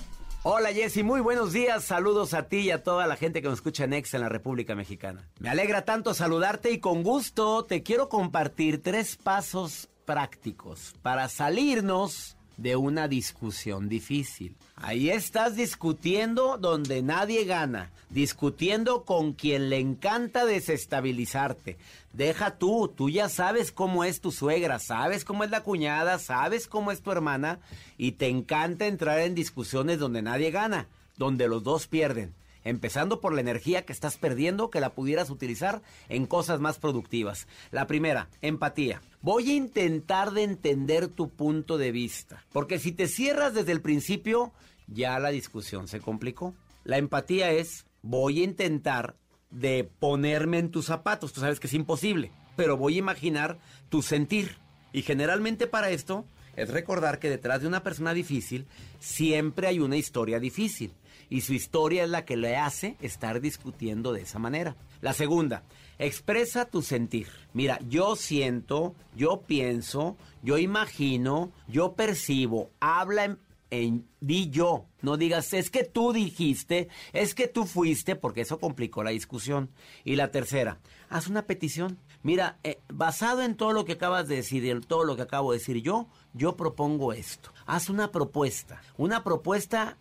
Hola Jessy, muy buenos días. Saludos a ti y a toda la gente que nos escucha en Ex en la República Mexicana. Me alegra tanto saludarte y con gusto te quiero compartir tres pasos prácticos para salirnos de una discusión difícil. Ahí estás discutiendo donde nadie gana, discutiendo con quien le encanta desestabilizarte. Deja tú, tú ya sabes cómo es tu suegra, sabes cómo es la cuñada, sabes cómo es tu hermana y te encanta entrar en discusiones donde nadie gana, donde los dos pierden empezando por la energía que estás perdiendo que la pudieras utilizar en cosas más productivas. La primera, empatía. Voy a intentar de entender tu punto de vista, porque si te cierras desde el principio, ya la discusión se complicó. La empatía es, voy a intentar de ponerme en tus zapatos, tú sabes que es imposible, pero voy a imaginar tu sentir. Y generalmente para esto es recordar que detrás de una persona difícil siempre hay una historia difícil y su historia es la que le hace estar discutiendo de esa manera. La segunda, expresa tu sentir. Mira, yo siento, yo pienso, yo imagino, yo percibo, habla en, di yo, no digas es que tú dijiste, es que tú fuiste, porque eso complicó la discusión. Y la tercera, haz una petición. Mira, eh, basado en todo lo que acabas de decir y en todo lo que acabo de decir yo, yo propongo esto. Haz una propuesta, una propuesta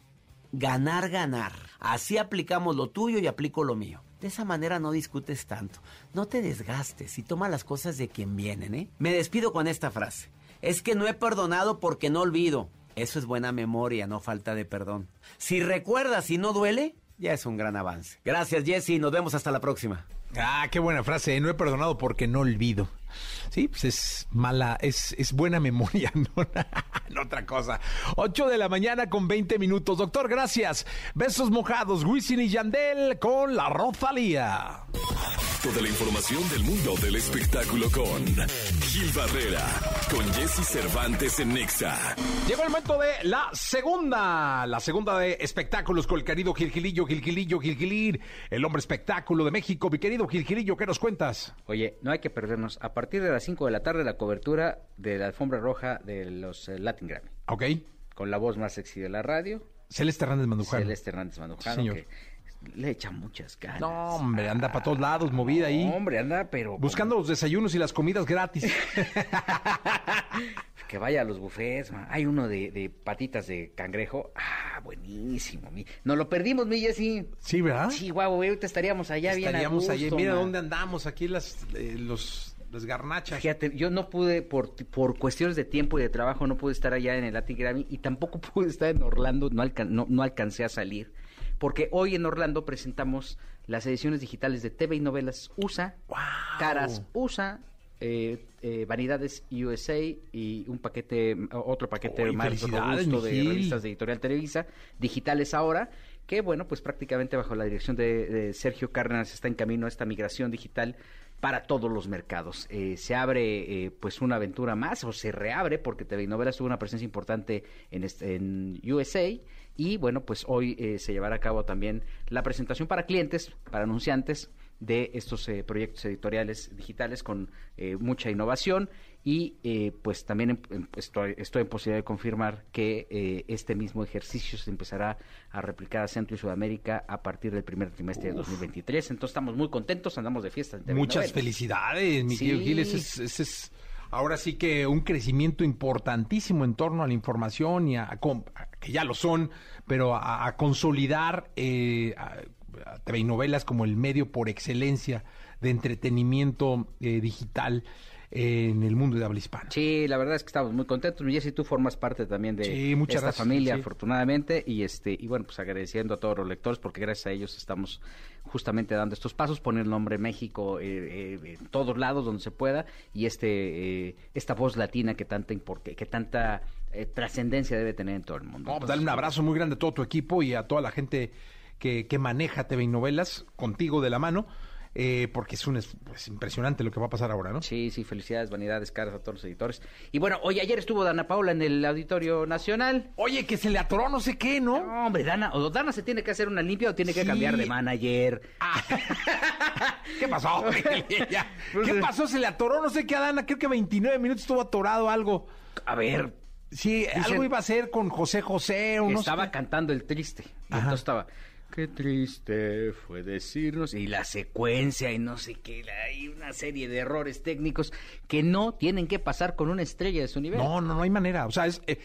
ganar, ganar. Así aplicamos lo tuyo y aplico lo mío. De esa manera no discutes tanto. No te desgastes y toma las cosas de quien vienen, ¿eh? Me despido con esta frase. Es que no he perdonado porque no olvido. Eso es buena memoria, no falta de perdón. Si recuerdas y no duele, ya es un gran avance. Gracias, Jesse. Nos vemos hasta la próxima. Ah, qué buena frase. ¿eh? No he perdonado porque no olvido. Sí, pues es mala, es, es buena memoria, no, no otra cosa. 8 de la mañana con 20 minutos. Doctor, gracias. Besos mojados, Wisin y Yandel con la Rosalía. Toda la información del mundo del espectáculo con Gil Barrera, con Jesse Cervantes en Nexa. Llegó el momento de la segunda, la segunda de espectáculos con el querido Gilgilillo, Gilgilillo, Gilgilir, el hombre espectáculo de México. Mi querido Gilgilillo, ¿qué nos cuentas? Oye, no hay que perdernos. A partir de las 5 de la tarde, la cobertura de la alfombra roja de los eh, Latin Grammy. Ok. Con la voz más sexy de la radio. Celeste Hernández Mandujano. Celeste Hernández Mandujano, Señor. que le echa muchas ganas. No, hombre, anda para todos lados, movida ahí. No, hombre, anda, pero... Buscando los desayunos y las comidas gratis. Que vaya a los buffets, ma. Hay uno de, de patitas de cangrejo. Ah, buenísimo. Mi... Nos lo perdimos, mi Jessy. Sí, ¿verdad? Sí, guau, ahorita estaríamos allá bien a Estaríamos allí. Mira dónde andamos, aquí las, eh, los, las garnachas. Fíjate, yo no pude, por, por cuestiones de tiempo y de trabajo, no pude estar allá en el Latin Grammy y tampoco pude estar en Orlando, no, alcan- no, no alcancé a salir. Porque hoy en Orlando presentamos las ediciones digitales de TV y novelas USA, Caras USA, eh, eh, Vanidades USA y un paquete, otro paquete Uy, más robusto de revistas de Editorial Televisa, digitales ahora, que bueno, pues prácticamente bajo la dirección de, de Sergio Cárdenas está en camino a esta migración digital para todos los mercados. Eh, se abre eh, pues una aventura más o se reabre porque TV Novelas tuvo una presencia importante en, este- en USA y bueno, pues hoy eh, se llevará a cabo también la presentación para clientes, para anunciantes de estos eh, proyectos editoriales digitales con eh, mucha innovación y eh, pues también em- em- estoy, estoy en posibilidad de confirmar que eh, este mismo ejercicio se empezará a replicar a Centro y Sudamérica a partir del primer trimestre de 2023. Entonces estamos muy contentos, andamos de fiesta. Muchas felicidades, mi Sí. querido Gil. Ese es, ese es ahora sí que un crecimiento importantísimo en torno a la información y a, a que ya lo son, pero a, a consolidar eh, a, a TV y novelas como el medio por excelencia de entretenimiento eh, digital en el mundo de habla hispana. Sí, la verdad es que estamos muy contentos. Mi Jessy, tú formas parte también de Sí, esta gracias, familia, sí. afortunadamente, y este y bueno, pues agradeciendo a todos los lectores porque gracias a ellos estamos justamente dando estos pasos, poner el nombre México eh, eh, en todos lados donde se pueda y este eh, esta voz latina que tanta que, tanta eh, trascendencia debe tener en todo el mundo. Pues dale un abrazo muy grande a todo tu equipo y a toda la gente que, que maneja TV y novelas contigo de la mano, eh, porque es, un, es pues, impresionante lo que va a pasar ahora, ¿no? Sí, sí, felicidades, vanidades, caras a todos los editores. Y bueno, hoy ayer estuvo Dana Paula en el Auditorio Nacional. Oye, que se le atoró no sé qué, ¿no? No, hombre, Dana, o Dana se tiene que hacer una limpia o tiene que Sí. cambiar de manager. ¿Qué pasó? Ya. ¿Qué pasó? Se le atoró no sé qué a Dana, creo que 29 minutos estuvo atorado algo. A ver, Sí, Dicen- algo iba a ser con José José o no estaba sé. cantando el triste. Entonces estaba, qué triste fue decirnos. Y la secuencia y no sé qué, hay una serie de errores técnicos que no tienen que pasar con una estrella de su nivel. No, no, no hay manera. O sea, es, eh,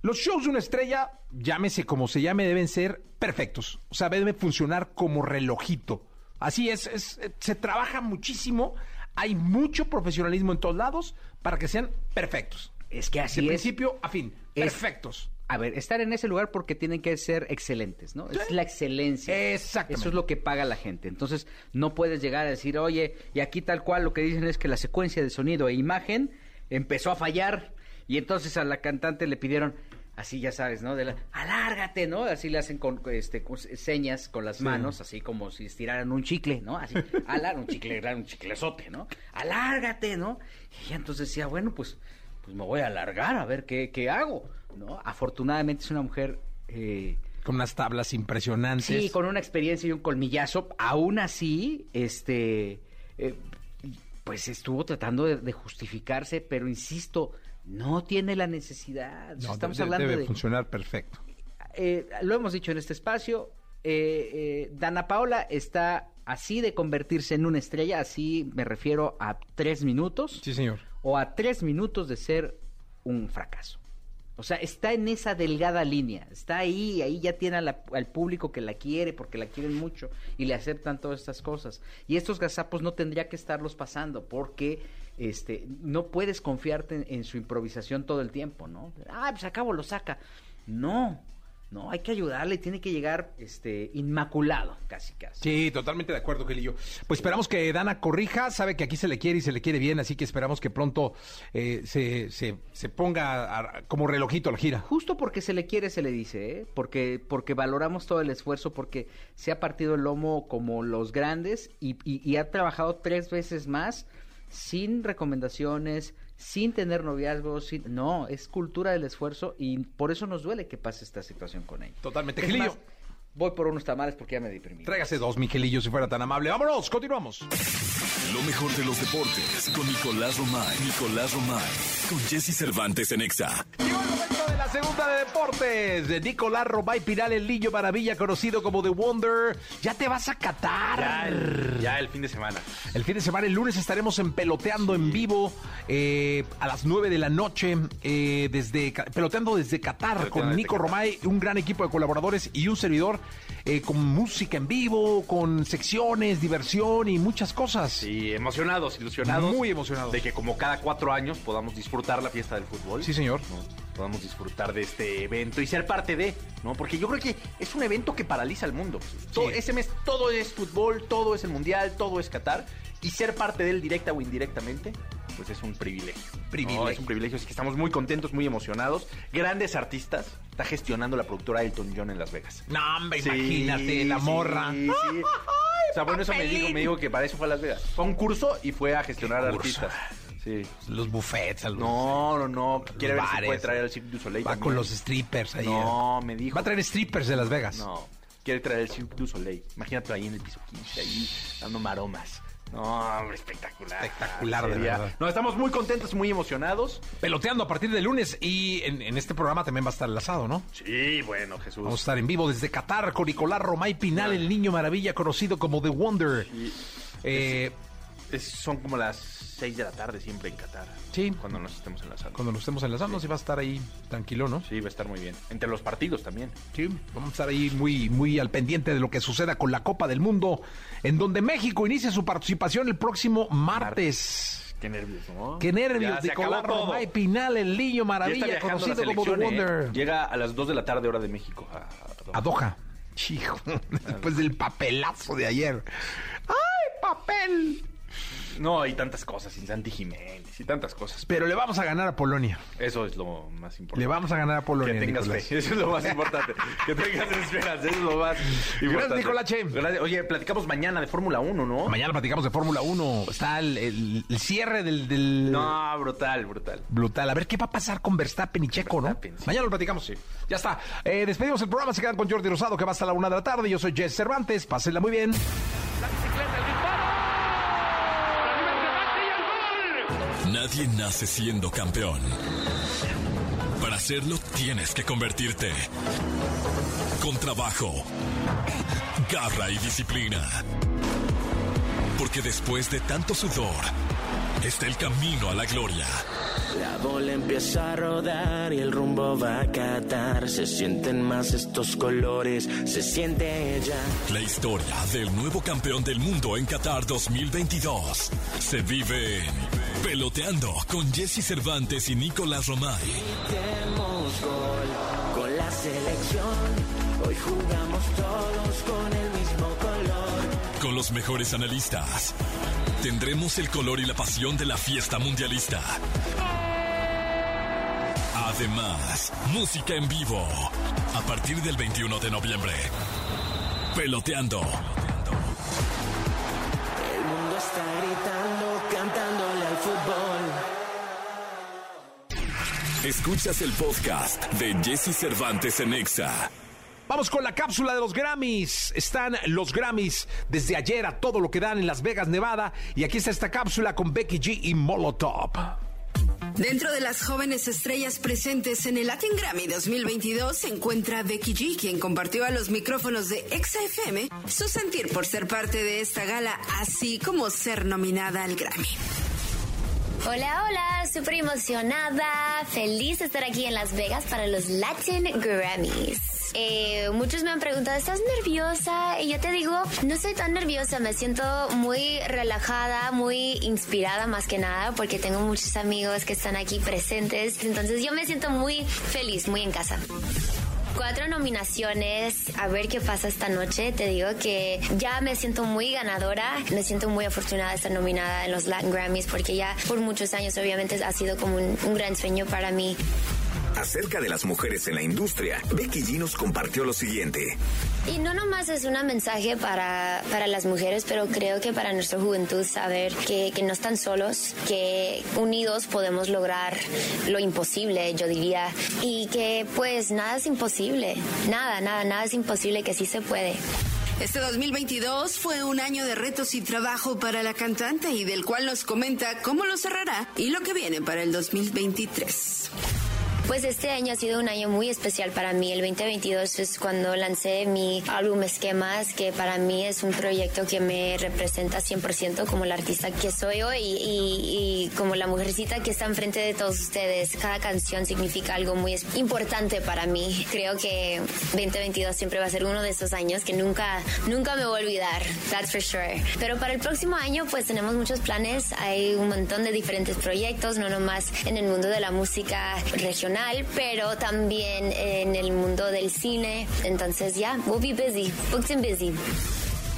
los shows de una estrella, llámese como se llame, deben ser perfectos. O sea, deben funcionar como relojito. Así es, es, eh, se trabaja muchísimo. Hay mucho profesionalismo en todos lados para que sean perfectos. Es que así de es. principio a fin. Es- Perfectos. A ver, estar en ese lugar porque tienen que ser excelentes, ¿no? Es la excelencia. Exactamente. Eso es lo que paga la gente. Entonces, no puedes llegar a decir, oye, y aquí tal cual lo que dicen es que la secuencia de sonido e imagen empezó a fallar. Y entonces a la cantante le pidieron, así ya sabes, ¿no? De la, alárgate, ¿no? Así le hacen con este con señas con las manos, así como si estiraran un chicle, ¿no? Así, alar, un chicle, un chiclezote, ¿no? Alárgate, ¿no? Y ella entonces decía, bueno, pues, pues me voy a alargar a ver qué, qué hago, ¿no? Afortunadamente es una mujer... eh, Con unas tablas impresionantes. Sí, con una experiencia y un colmillazo. Aún así, este, eh, pues estuvo tratando de, de justificarse, pero insisto, no tiene la necesidad. No, Estamos debe- hablando debe de, funcionar perfecto. eh, lo hemos dicho en este espacio. eh, Dana Paola está así de convertirse en una estrella, así me refiero a tres minutos Sí, señor. o a tres minutos de ser un fracaso. O sea, está en esa delgada línea, está ahí, ahí ya tiene la- al público que la quiere porque la quieren mucho y le aceptan todas estas cosas. Y estos gazapos no tendría que estarlos pasando porque este no puedes confiarte en, en su improvisación todo el tiempo, ¿no? Ah, pues acabo lo saca. No, No, hay que ayudarle, tiene que llegar este inmaculado, casi casi. Sí, totalmente de acuerdo, Kelillo. Pues esperamos que Dana corrija, sabe que aquí se le quiere y se le quiere bien, así que esperamos que pronto eh, se, se, se ponga a- como relojito a la gira. Justo porque se le quiere, se le dice, ¿eh? porque, porque valoramos todo el esfuerzo, porque se ha partido el lomo como los grandes y, y- y ha trabajado tres veces más sin recomendaciones, sin tener noviazgos, sin... no, es cultura del esfuerzo y por eso nos duele que pase esta situación con ella. Totalmente, Gilillo. voy por unos tamales porque ya me deprimí. Tráigase dos, Miquelillo, si fuera tan amable. Vámonos, continuamos. Lo mejor de los deportes con Nicolás Romay. Nicolás Romay. Con Jesse Cervantes en Exa. Segunda de deportes. De Nicolás Romay Piral, el niño maravilla, conocido como The Wonder. Ya te vas a Qatar. Ya el, ya el fin de semana. El fin de semana, el lunes, estaremos en Peloteando en vivo eh, a las 9 de la noche, eh, desde Peloteando desde Qatar, Peloteando con desde Nico Qatar. Romay, un gran equipo de colaboradores y un servidor eh, con música en vivo, con secciones, diversión y muchas cosas. Sí, emocionados, ilusionados. Muy emocionados. De que como cada cuatro años podamos disfrutar la fiesta del fútbol. Sí, señor. ¿no? Podamos disfrutar de este evento y ser parte de, ¿no? Porque yo creo que es un evento que paraliza al mundo. Todo- Ese mes todo es fútbol, todo es el mundial, todo es Qatar. Y ser parte de él directa o indirectamente, pues es un privilegio. Privilegio. No, es un privilegio, así que estamos muy contentos, muy emocionados. Grandes artistas. Está gestionando la productora Elton John en Las Vegas. No, hombre, Sí, imagínate, la sí, morra. sí. O sea, bueno, eso me dijo, me dijo que para eso fue a Las Vegas. Fue a un curso y fue a gestionar artistas. Sí. Los buffets, a los- No, no, no. Quiere ver si bares. puede traer al Cirque du Soleil Va también. con los strippers ahí. No, me dijo. Va a traer strippers de Las Vegas. No, quiere traer el Cirque du Soleil. Imagínate ahí en el piso 15, ahí dando maromas. No, hombre, espectacular. Espectacular, de verdad. No, estamos muy contentos, muy emocionados. Peloteando a partir de lunes y en, en este programa también va a estar el asado, ¿no? Sí, bueno, Jesús. Vamos a estar en vivo desde Qatar con Nicolás Romay Pinal, el niño maravilla conocido como The Wonder. Eh, Es- son como las 6 de la tarde siempre en Qatar. Sí. Cuando nos estemos enlazando. cuando nos estemos enlazando, sí va a estar ahí tranquilo, ¿no? Sí, va a estar muy bien. Entre los partidos también. Sí, vamos a estar ahí muy, muy al pendiente de lo que suceda con la Copa del Mundo, en donde México inicia su participación el próximo martes. Qué nervios, ¿no? Qué nervios, Ya Nicolás. Romay Pinal, el niño maravilla conocido como The ¿eh? Wonder. Llega a las 2 de la tarde, hora de México. A, a- A Doha. Hijo, después del papelazo de ayer. ¡Ay, papel! No, hay tantas cosas, sin Santi Jiménez y tantas cosas. Pero le vamos a ganar a Polonia. Eso es lo más importante. Le vamos a ganar a Polonia. Que tengas Nicolás. fe, eso es lo más importante. que tengas esperanza, eso es lo más importante. Nicolache. Gracias. Oye, platicamos mañana de Fórmula 1, ¿no? Mañana platicamos de Fórmula 1. Está el, el- el cierre del, del- No, brutal, brutal. Brutal. A ver qué va a pasar con Verstappen y Checo, ¿no? Sí. Mañana lo platicamos. Ya está. Eh, despedimos el programa. Se quedan con Jordi Rosado, que va hasta la una de la tarde. Yo soy Jess Cervantes. Pásenla muy bien. Nadie nace siendo campeón. Para hacerlo tienes que convertirte. Con trabajo, garra y disciplina. Porque después de tanto sudor, está el camino a la gloria. La bola empieza a rodar y el rumbo va a catar. Se sienten más estos colores, se siente ella. La historia del nuevo campeón del mundo en Qatar 2022 se vive en Peloteando con Jesse Cervantes y Nicolás Romay. Gol con la selección. Hoy jugamos todos con el mismo color. Con los mejores analistas. Tendremos el color y la pasión de la fiesta mundialista. Además, música en vivo. A partir del 21 de noviembre. Peloteando. El mundo está gritando, cantándole al fútbol. Escuchas el podcast de Jesse Cervantes en Exa. Vamos con la cápsula de los Grammys. Están los Grammys desde ayer a todo lo que dan en Las Vegas, Nevada. Y aquí está esta cápsula con Becky G y Molotov. Dentro de las jóvenes estrellas presentes en el Latin Grammy 2022 se encuentra Becky G, quien compartió a los micrófonos de XFM su sentir por ser parte de esta gala, así como ser nominada al Grammy. Hola, hola, súper emocionada, feliz de estar aquí en Las Vegas para los Latin Grammys. Eh, muchos me han preguntado, ¿estás nerviosa? Y yo te digo, no estoy tan nerviosa, me siento muy relajada, muy inspirada más que nada, porque tengo muchos amigos que están aquí presentes, entonces yo me siento muy feliz, muy en casa. Cuatro nominaciones, a ver qué pasa esta noche. Te digo que ya me siento muy ganadora, me siento muy afortunada de estar nominada en los Latin Grammys porque ya por muchos años obviamente ha sido como un, un gran sueño para mí. Acerca de las mujeres en la industria, Becky G nos compartió lo siguiente. Y no nomás es un mensaje para, para las mujeres, pero creo que para nuestra juventud saber que, que no están solos, que unidos podemos lograr lo imposible, yo diría, y que pues nada es imposible, nada, nada, nada es imposible, que sí se puede. Este 2022 fue un año de retos y trabajo para la cantante y del cual nos comenta cómo lo cerrará y lo que viene para el 2023. Pues este año ha sido un año muy especial para mí. El 2022 es cuando lancé mi álbum Esquemas, que para mí es un proyecto que me representa 100% como la artista que soy hoy y, y, como la mujercita que está enfrente de todos ustedes. Cada canción significa algo muy importante para mí. Creo que 2022 siempre va a ser uno de esos años que nunca, nunca me voy a olvidar. That's for sure. Pero para el próximo año pues tenemos muchos planes. Hay un montón de diferentes proyectos, no nomás en el mundo de la música regional pero también en el mundo del cine. Entonces ya, yeah, we'll be busy, booked and busy.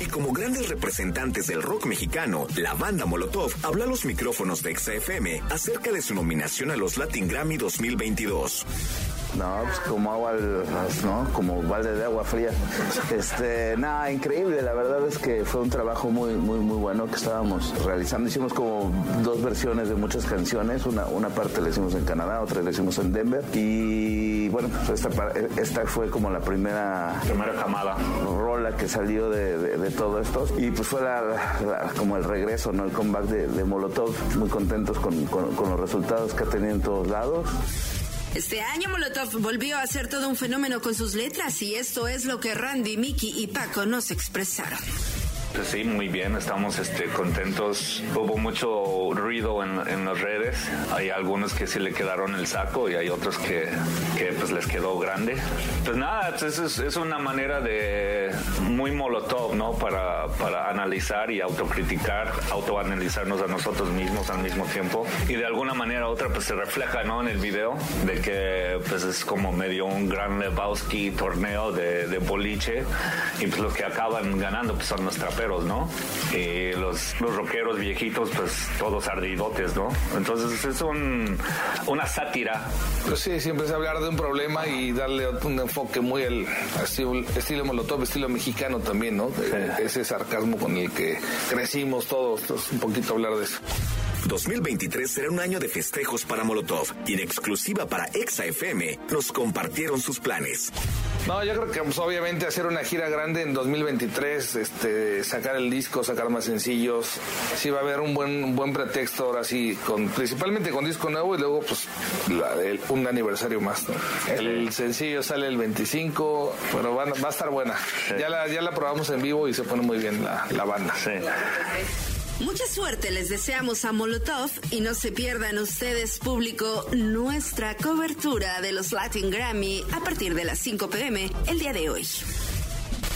Y como grandes representantes del rock mexicano, la banda Molotov habló a los micrófonos de XFM acerca de su nominación a los Latin Grammy 2022. No, pues como agua, ¿no? Como balde de agua fría. Este, nada, increíble. La verdad es que fue un trabajo muy, muy, muy bueno que estábamos realizando. Hicimos como dos versiones de muchas canciones. Una, una parte la hicimos en Canadá, otra la hicimos en Denver. Y bueno, pues esta, esta fue como la primera, primera camada rola que salió de, de, de todo esto. Y pues fue la, la, como el regreso, ¿no? El comeback de, de Molotov. Muy contentos con, con, con los resultados que ha tenido en todos lados. Este año Molotov volvió a ser todo un fenómeno con sus letras y esto es lo que Randy, Mickey y Paco nos expresaron. Pues sí, muy bien, estamos este, contentos. Hubo mucho ruido en, en, las redes. Hay algunos que sí le quedaron el saco y hay otros que, que pues les quedó grande. Pues nada, es, es, es, una manera de muy molotov, ¿no? Para, para analizar y autocriticar, autoanalizarnos a nosotros mismos al mismo tiempo. Y de alguna manera u otra pues se refleja, ¿no? En el video de que pues es como medio un gran Lebowski torneo de, de boliche y pues los que acaban ganando pues son los traperos ¿no? Y los, los rockeros viejitos, pues todos ardidotes, ¿no? Entonces es un, una sátira. Pues sí, siempre es hablar de un problema y darle un enfoque muy al estilo, estilo molotov, estilo mexicano también, ¿no? Sí. Ese sarcasmo con el que crecimos todos, entonces un poquito hablar de eso. 2023 será un año de festejos para Molotov y en exclusiva para Exa FM nos compartieron sus planes. No, yo creo que pues, obviamente hacer una gira grande en 2023, este, sacar el disco, sacar más sencillos, sí va a haber un buen, un buen pretexto ahora sí, con, principalmente con disco nuevo y luego pues la, el, un aniversario más. ¿no? El sencillo sale el 25, pero va, va a estar buena. Sí. Ya, la, ya la probamos en vivo y se pone muy bien la, la banda. Sí. Mucha suerte les deseamos a Molotov y no se pierdan ustedes, público, nuestra cobertura de los Latin Grammy a partir de las 5 pm el día de hoy.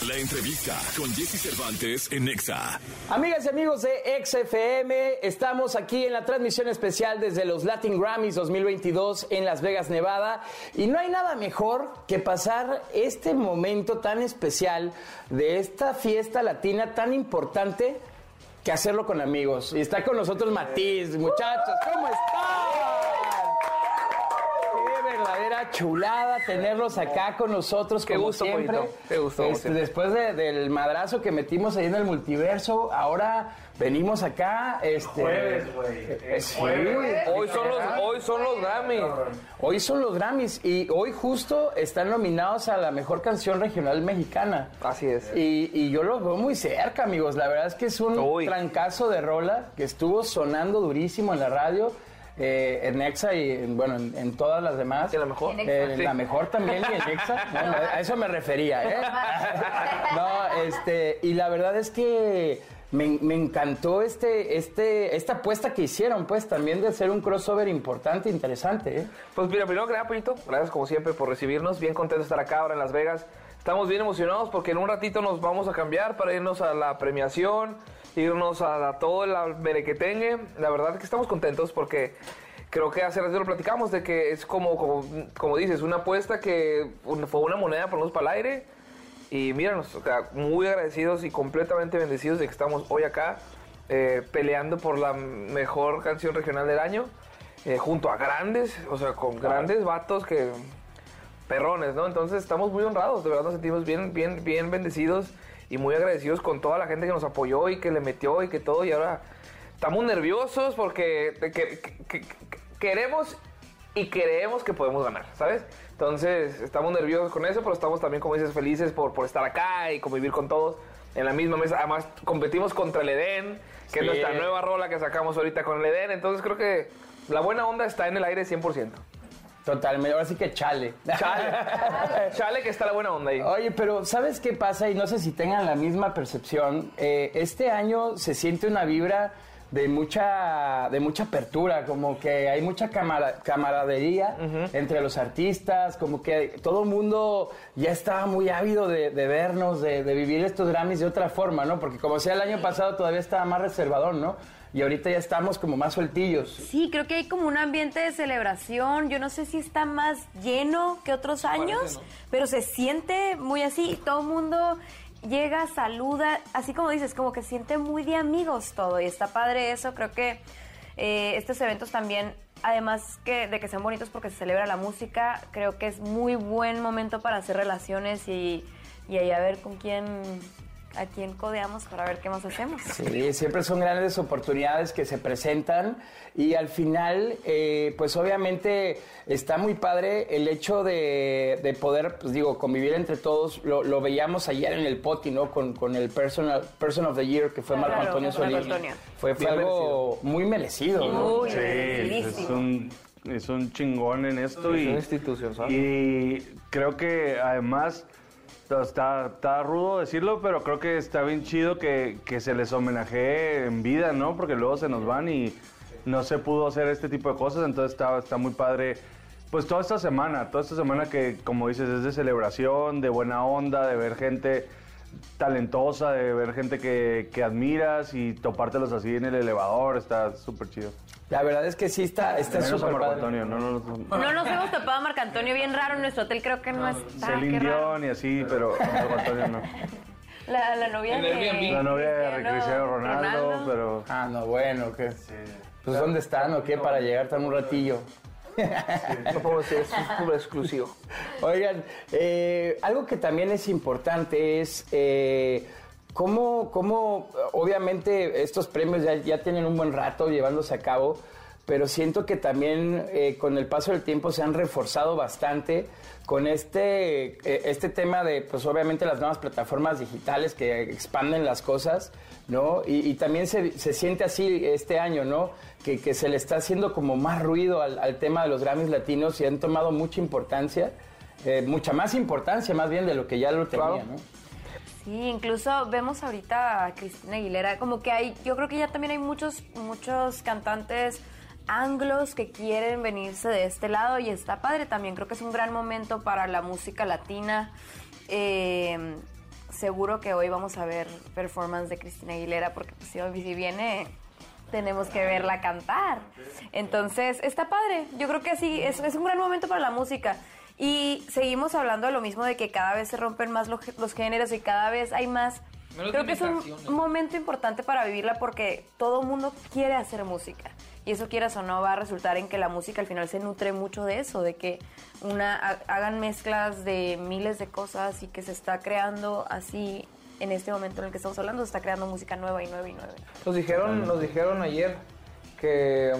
La entrevista con Jesse Cervantes en Nexa. Amigas y amigos de XFM, estamos aquí en la transmisión especial desde los Latin Grammys 2022 en Las Vegas, Nevada. Y no hay nada mejor que pasar este momento tan especial de esta fiesta latina tan importante que hacerlo con amigos. Y está con nosotros Matiz, muchachos, ¿cómo están? Verdadera chulada tenerlos acá con nosotros, Qué como gusto, siempre. Poquito. Qué gusto. Este, después de, del madrazo que metimos ahí en el multiverso, ahora venimos acá. Este, Jueves, güey. Eh, sí, Hoy son los, hoy son los Grammys. Hoy son los Grammys y hoy justo están nominados a la mejor canción regional mexicana. Así es. Y, y yo los veo muy cerca, amigos. La verdad es que es un Uy. trancazo de rola que estuvo sonando durísimo en la radio. Eh, en Exa y bueno, en, en, todas las demás. ¿Y la mejor? Eh, sí. La mejor también y en Exa. Bueno, a eso me refería, ¿eh? no, este, y la verdad es que me, me, encantó este, este, esta apuesta que hicieron, pues, también de hacer un crossover importante, interesante, ¿eh? Pues mira, primero que nada, Pollito, gracias como siempre por recibirnos. Bien contento de estar acá ahora en Las Vegas. Estamos bien emocionados porque en un ratito nos vamos a cambiar para irnos a la premiación, irnos a, a todo el merequetengue. La verdad es que estamos contentos porque creo que hace rato lo platicamos de que es como, como, como dices, una apuesta que fue una moneda por para el aire. Y míranos, o sea, muy agradecidos y completamente bendecidos de que estamos hoy acá eh, peleando por la mejor canción regional del año, eh, junto a grandes, o sea, con grandes vatos que perrones, ¿no? Entonces estamos muy honrados, de verdad nos sentimos bien, bien, bien bendecidos y muy agradecidos con toda la gente que nos apoyó y que le metió y que todo. Y ahora estamos nerviosos porque que- que- que- que- queremos y creemos que podemos ganar, ¿sabes? Entonces estamos nerviosos con eso, pero estamos también, como dices, felices por, por estar acá y convivir con todos en la misma mesa. Además, competimos contra el Edén, que es Sí. nuestra nueva rola que sacamos ahorita con el Edén. Entonces creo que la buena onda está en el aire 100%. Totalmente, ahora sí que chale. Chale. Chale que está la buena onda ahí. Oye, pero ¿sabes qué pasa? Y no sé si tengan la misma percepción. Eh, este año se siente una vibra de mucha, de mucha apertura, como que hay mucha camara- camaradería entre los artistas, como que todo el mundo ya estaba muy ávido de, de vernos, de, de vivir estos Grammys de otra forma, ¿no? Porque como sea el año pasado todavía estaba más reservador, ¿no? Y ahorita ya estamos como más sueltillos. Sí, creo que hay como un ambiente de celebración. Yo no sé si está más lleno que otros años, pero se siente muy así. y Todo el mundo llega, saluda, así como dices, como que siente muy de amigos todo. Y está padre eso. Creo que eh, estos eventos también, además que de que sean bonitos porque se celebra la música, creo que es muy buen momento para hacer relaciones y, y ahí a ver con quién, a quién codeamos para ver qué más hacemos. Sí, siempre son grandes oportunidades que se presentan y al final, eh, pues obviamente está muy padre el hecho de, de poder, pues digo, convivir entre todos. Lo, lo veíamos ayer en el POTI, ¿no? Con, con el personal, Person of the Year, que fue Marco Claro, Antonio Marco Solís. Antonio. Fue, fue Bien algo muy merecido, ¿no? Muy Sí, es un, es un chingón en esto Es y, una institución, ¿sabes? y creo que además está, está rudo decirlo, pero creo que está bien chido que, que se les homenajee en vida, ¿no? Porque luego se nos van y no se pudo hacer este tipo de cosas, entonces está, está muy padre. Pues toda esta semana, toda esta semana que, como dices, es de celebración, de buena onda, de ver gente talentosa, de ver gente que, que admiras y topártelos así en el elevador, está súper chido. La verdad es que sí está está Menos a súper Marco padre. Antonio, no, no, no. No nos hemos topado a Marco Antonio bien raro en nuestro hotel, creo que no está. Celine qué raro. Dion y así, pero Marco Antonio no. La, la novia de... La novia de Cristiano Ronaldo, Ronaldo. pero... Ah, no, bueno, ¿qué? Pues ¿dónde están o qué para llegar tan un ratillo? No podemos decir, es exclusivo. Oigan, eh, algo que también es importante es eh, cómo, cómo, obviamente, estos premios ya tienen un buen rato llevándose a cabo, pero siento que también eh, con el paso del tiempo se han reforzado bastante con este, eh, este tema de, pues obviamente, las nuevas plataformas digitales que expanden las cosas, ¿no? Y, y también se, se siente así este año, ¿no? Que, que se le está haciendo como más ruido al, al tema de los Grammys latinos y han tomado mucha importancia, eh, mucha más importancia más bien de lo que ya lo tenía, ¿no? Sí, incluso vemos ahorita a Cristina Aguilera, como que hay, yo creo que ya también hay muchos, muchos cantantes anglos que quieren venirse de este lado y está padre también, creo que es un gran momento para la música latina. Eh, seguro que hoy vamos a ver performance de Cristina Aguilera porque pues, si, viene tenemos que verla cantar. Entonces, está padre. Yo creo que sí, es, un gran momento para la música. Y seguimos hablando de lo mismo, de que cada vez se rompen más los géneros y cada vez hay más... Menos Creo que es un momento importante para vivirla porque todo el mundo quiere hacer música. Y eso quieras o no va a resultar en que la música al final se nutre mucho de eso, de que una ha- hagan mezclas de miles de cosas y que se está creando así en este momento en el que estamos hablando, se está creando música nueva y nueva y nueva. Nos dijeron, nos dijeron ayer que,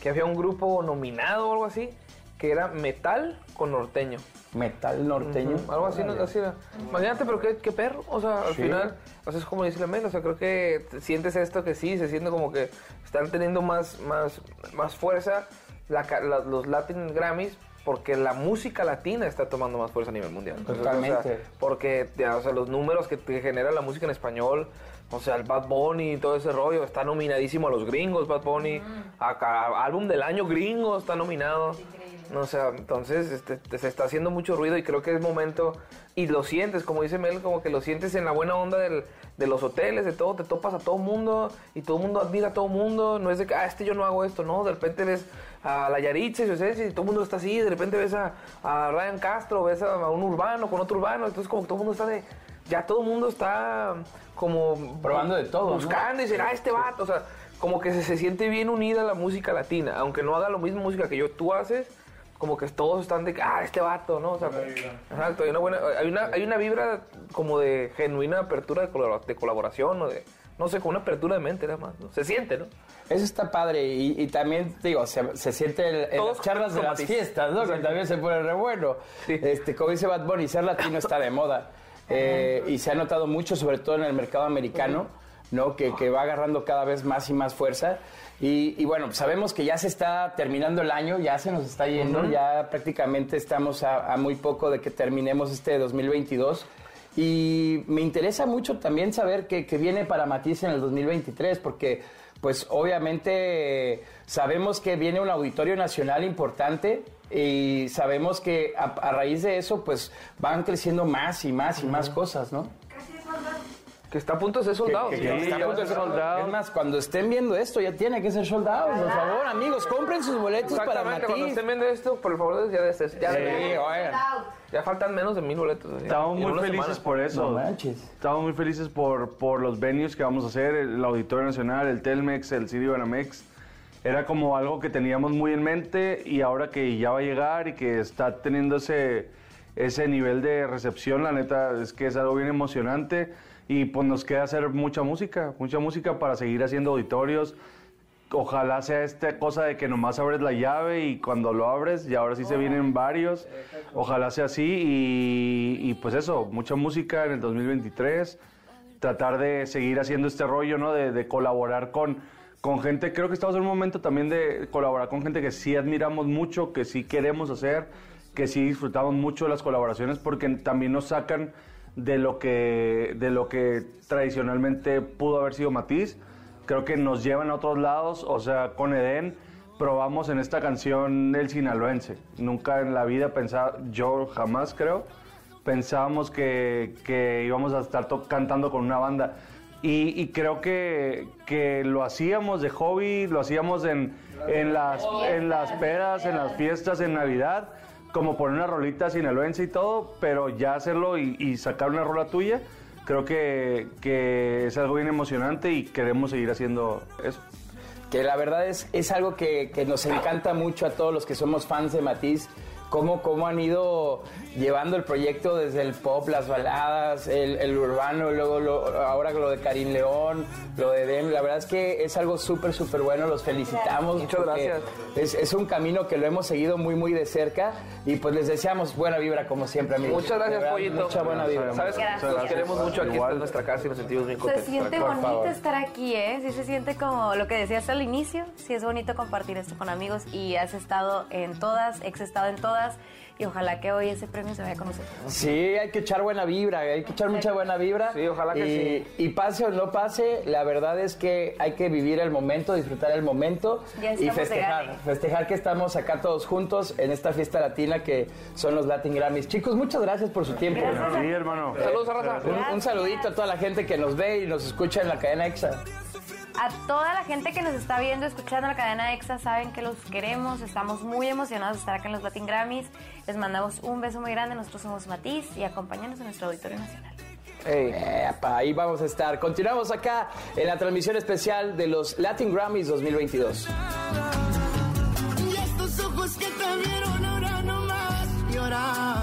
que había un grupo nominado o algo así, que era metal con norteño. Metal norteño. Algo así, no, así era. Imagínate, pero qué, qué perro. O sea, al Sí. final, o sea, es como dice la Mel, o sea, creo que te sientes esto que sí, se siente como que están teniendo más, más, más fuerza la ca- la- los Latin Grammys porque la música latina está tomando más fuerza a nivel mundial. Totalmente. o sea, porque ya, o sea, los números que te genera la música en español, o sea, el Bad Bunny y todo ese rollo, está nominadísimo a los gringos, Bad Bunny, a, a- álbum del año gringo está nominado. No, o sea, entonces este, te- se está haciendo mucho ruido y creo que es momento, y lo sientes, como dice Mel, como que lo sientes en la buena onda del- de los hoteles, de todo, te topas a todo mundo y todo el mundo admira a todo el mundo, no es de que, ah, este yo no hago esto, no, de repente ves a la Yaritza y todo el mundo está así, de repente ves a, a Ryan Castro, ves a, a un urbano con otro urbano, entonces como que todo el mundo está de, ya todo el mundo está como... Probando de todo, ¿no? Buscando y dicen, ah, este vato, o sea, como que se, se siente bien unida la música latina, aunque no haga lo mismo música que yo, tú haces, como que todos están de, ah, este vato, ¿no? O sea, exacto, hay una buena, hay una, hay una vibra como de genuina apertura de, colabora- de colaboración o de, no sé, como una apertura de mente nada más, ¿no? Se siente, ¿no? Eso está padre y, y también, digo, se, se siente el- en Todos las charlas de las fiestas, ¿no? Que también se pone re bueno. Este, como dice Bad Bunny, ser latino está de moda. Eh, y se ha notado mucho, sobre todo en el mercado americano, ¿no? Que, que va agarrando cada vez más y más fuerza. Y, y bueno, sabemos que ya se está terminando el año, ya se nos está yendo, ya prácticamente estamos a, a muy poco de que terminemos este 2022. Y me interesa mucho también saber qué viene para Matiz en el 2023, porque pues obviamente sabemos que viene un auditorio nacional importante y sabemos que a, a raíz de eso pues van creciendo más y más y más cosas, ¿no? Que está a punto de ser soldado. Que- que- que está a punto de ser soldado. Es más, cuando estén viendo esto ya tiene que ser soldado. Por favor, amigos, compren sus boletos para Exactamente, cuando Matiz. estén viendo esto, por favor, ya, de- ya, Sí, oigan. ya faltan menos de mil boletos. ya. Estamos muy felices semana. por eso. Estamos muy felices por, por los venues que vamos a hacer, el Auditorio Nacional, el Telmex, el City Banamex. Era como algo que teníamos muy en mente y ahora que ya va a llegar y que está teniendo ese, ese nivel de recepción, la neta es que es algo bien emocionante y pues nos queda hacer mucha música, mucha música para seguir haciendo auditorios. Ojalá sea esta cosa de que nomás abres la llave y cuando lo abres, y ahora sí se vienen varios. Ojalá sea así y, y pues eso, mucha música en el 2023. Tratar de seguir haciendo este rollo, ¿no? De, de colaborar con, con gente. Creo que estamos en un momento también de colaborar con gente que sí admiramos mucho, que sí queremos hacer, que sí disfrutamos mucho de las colaboraciones porque también nos sacan de lo que, de lo que tradicionalmente pudo haber sido Matiz. Creo que nos llevan a otros lados, o sea, con Edén probamos en esta canción el sinaloense. Nunca en la vida pensaba, yo jamás creo, pensábamos que, que íbamos a estar cantando con una banda. Y, y creo que, que lo hacíamos de hobby, lo hacíamos en, en, las, en las pedas, en las fiestas, en Navidad, como poner una rolita sinaloense y todo, pero ya hacerlo y, sacar una rola tuya, creo que, que es algo bien emocionante y queremos seguir haciendo eso. que la verdad es, es algo que, que nos encanta mucho a todos los que somos fans de Matiz, cómo, cómo han ido llevando el proyecto desde el pop, las baladas, el, el urbano, luego lo- ahora lo de Karim León, lo de Dem, la verdad es que es algo súper, súper bueno, los felicitamos. Muchas gracias. Es, es un camino que lo hemos seguido muy, muy de cerca y pues les deseamos buena vibra como siempre, amigos. Muchas gracias, verdad, Pollito. Mucha buena vibra. Sabes que Gracias. los queremos mucho aquí Igual. en nuestra casa y nos sentimos bien Se contentos. siente Por bonito favor. estar aquí, ¿eh? Sí se siente como lo que decías al inicio. Sí es bonito compartir esto con amigos y has estado en todas, ex estado en todas Gracias y ojalá que hoy ese premio se vaya con nosotros. Sí, hay que echar buena vibra, hay que echar mucha buena vibra. Sí, ojalá que y, sí. Y pase o no pase, la verdad es que hay que vivir el momento, disfrutar el momento y festejar. Festejar que estamos acá todos juntos en esta fiesta latina que son los Latin Grammys. Chicos, muchas gracias por su tiempo. Gracias. Sí, hermano. Saludos a Raza. Un, un saludito a toda la gente que nos ve y nos escucha en la cadena EXA. A toda la gente que nos está viendo, escuchando la cadena EXA, saben que los queremos, estamos muy emocionados de estar acá en los Latin Grammys. Les mandamos un beso muy grande, nosotros somos Matiz y acompáñanos en nuestro auditorio nacional. Epa, ahí vamos a estar. Continuamos acá en la transmisión especial de los Latin Grammys 2022. Y estos ojos que te vieron ahora no más llorar.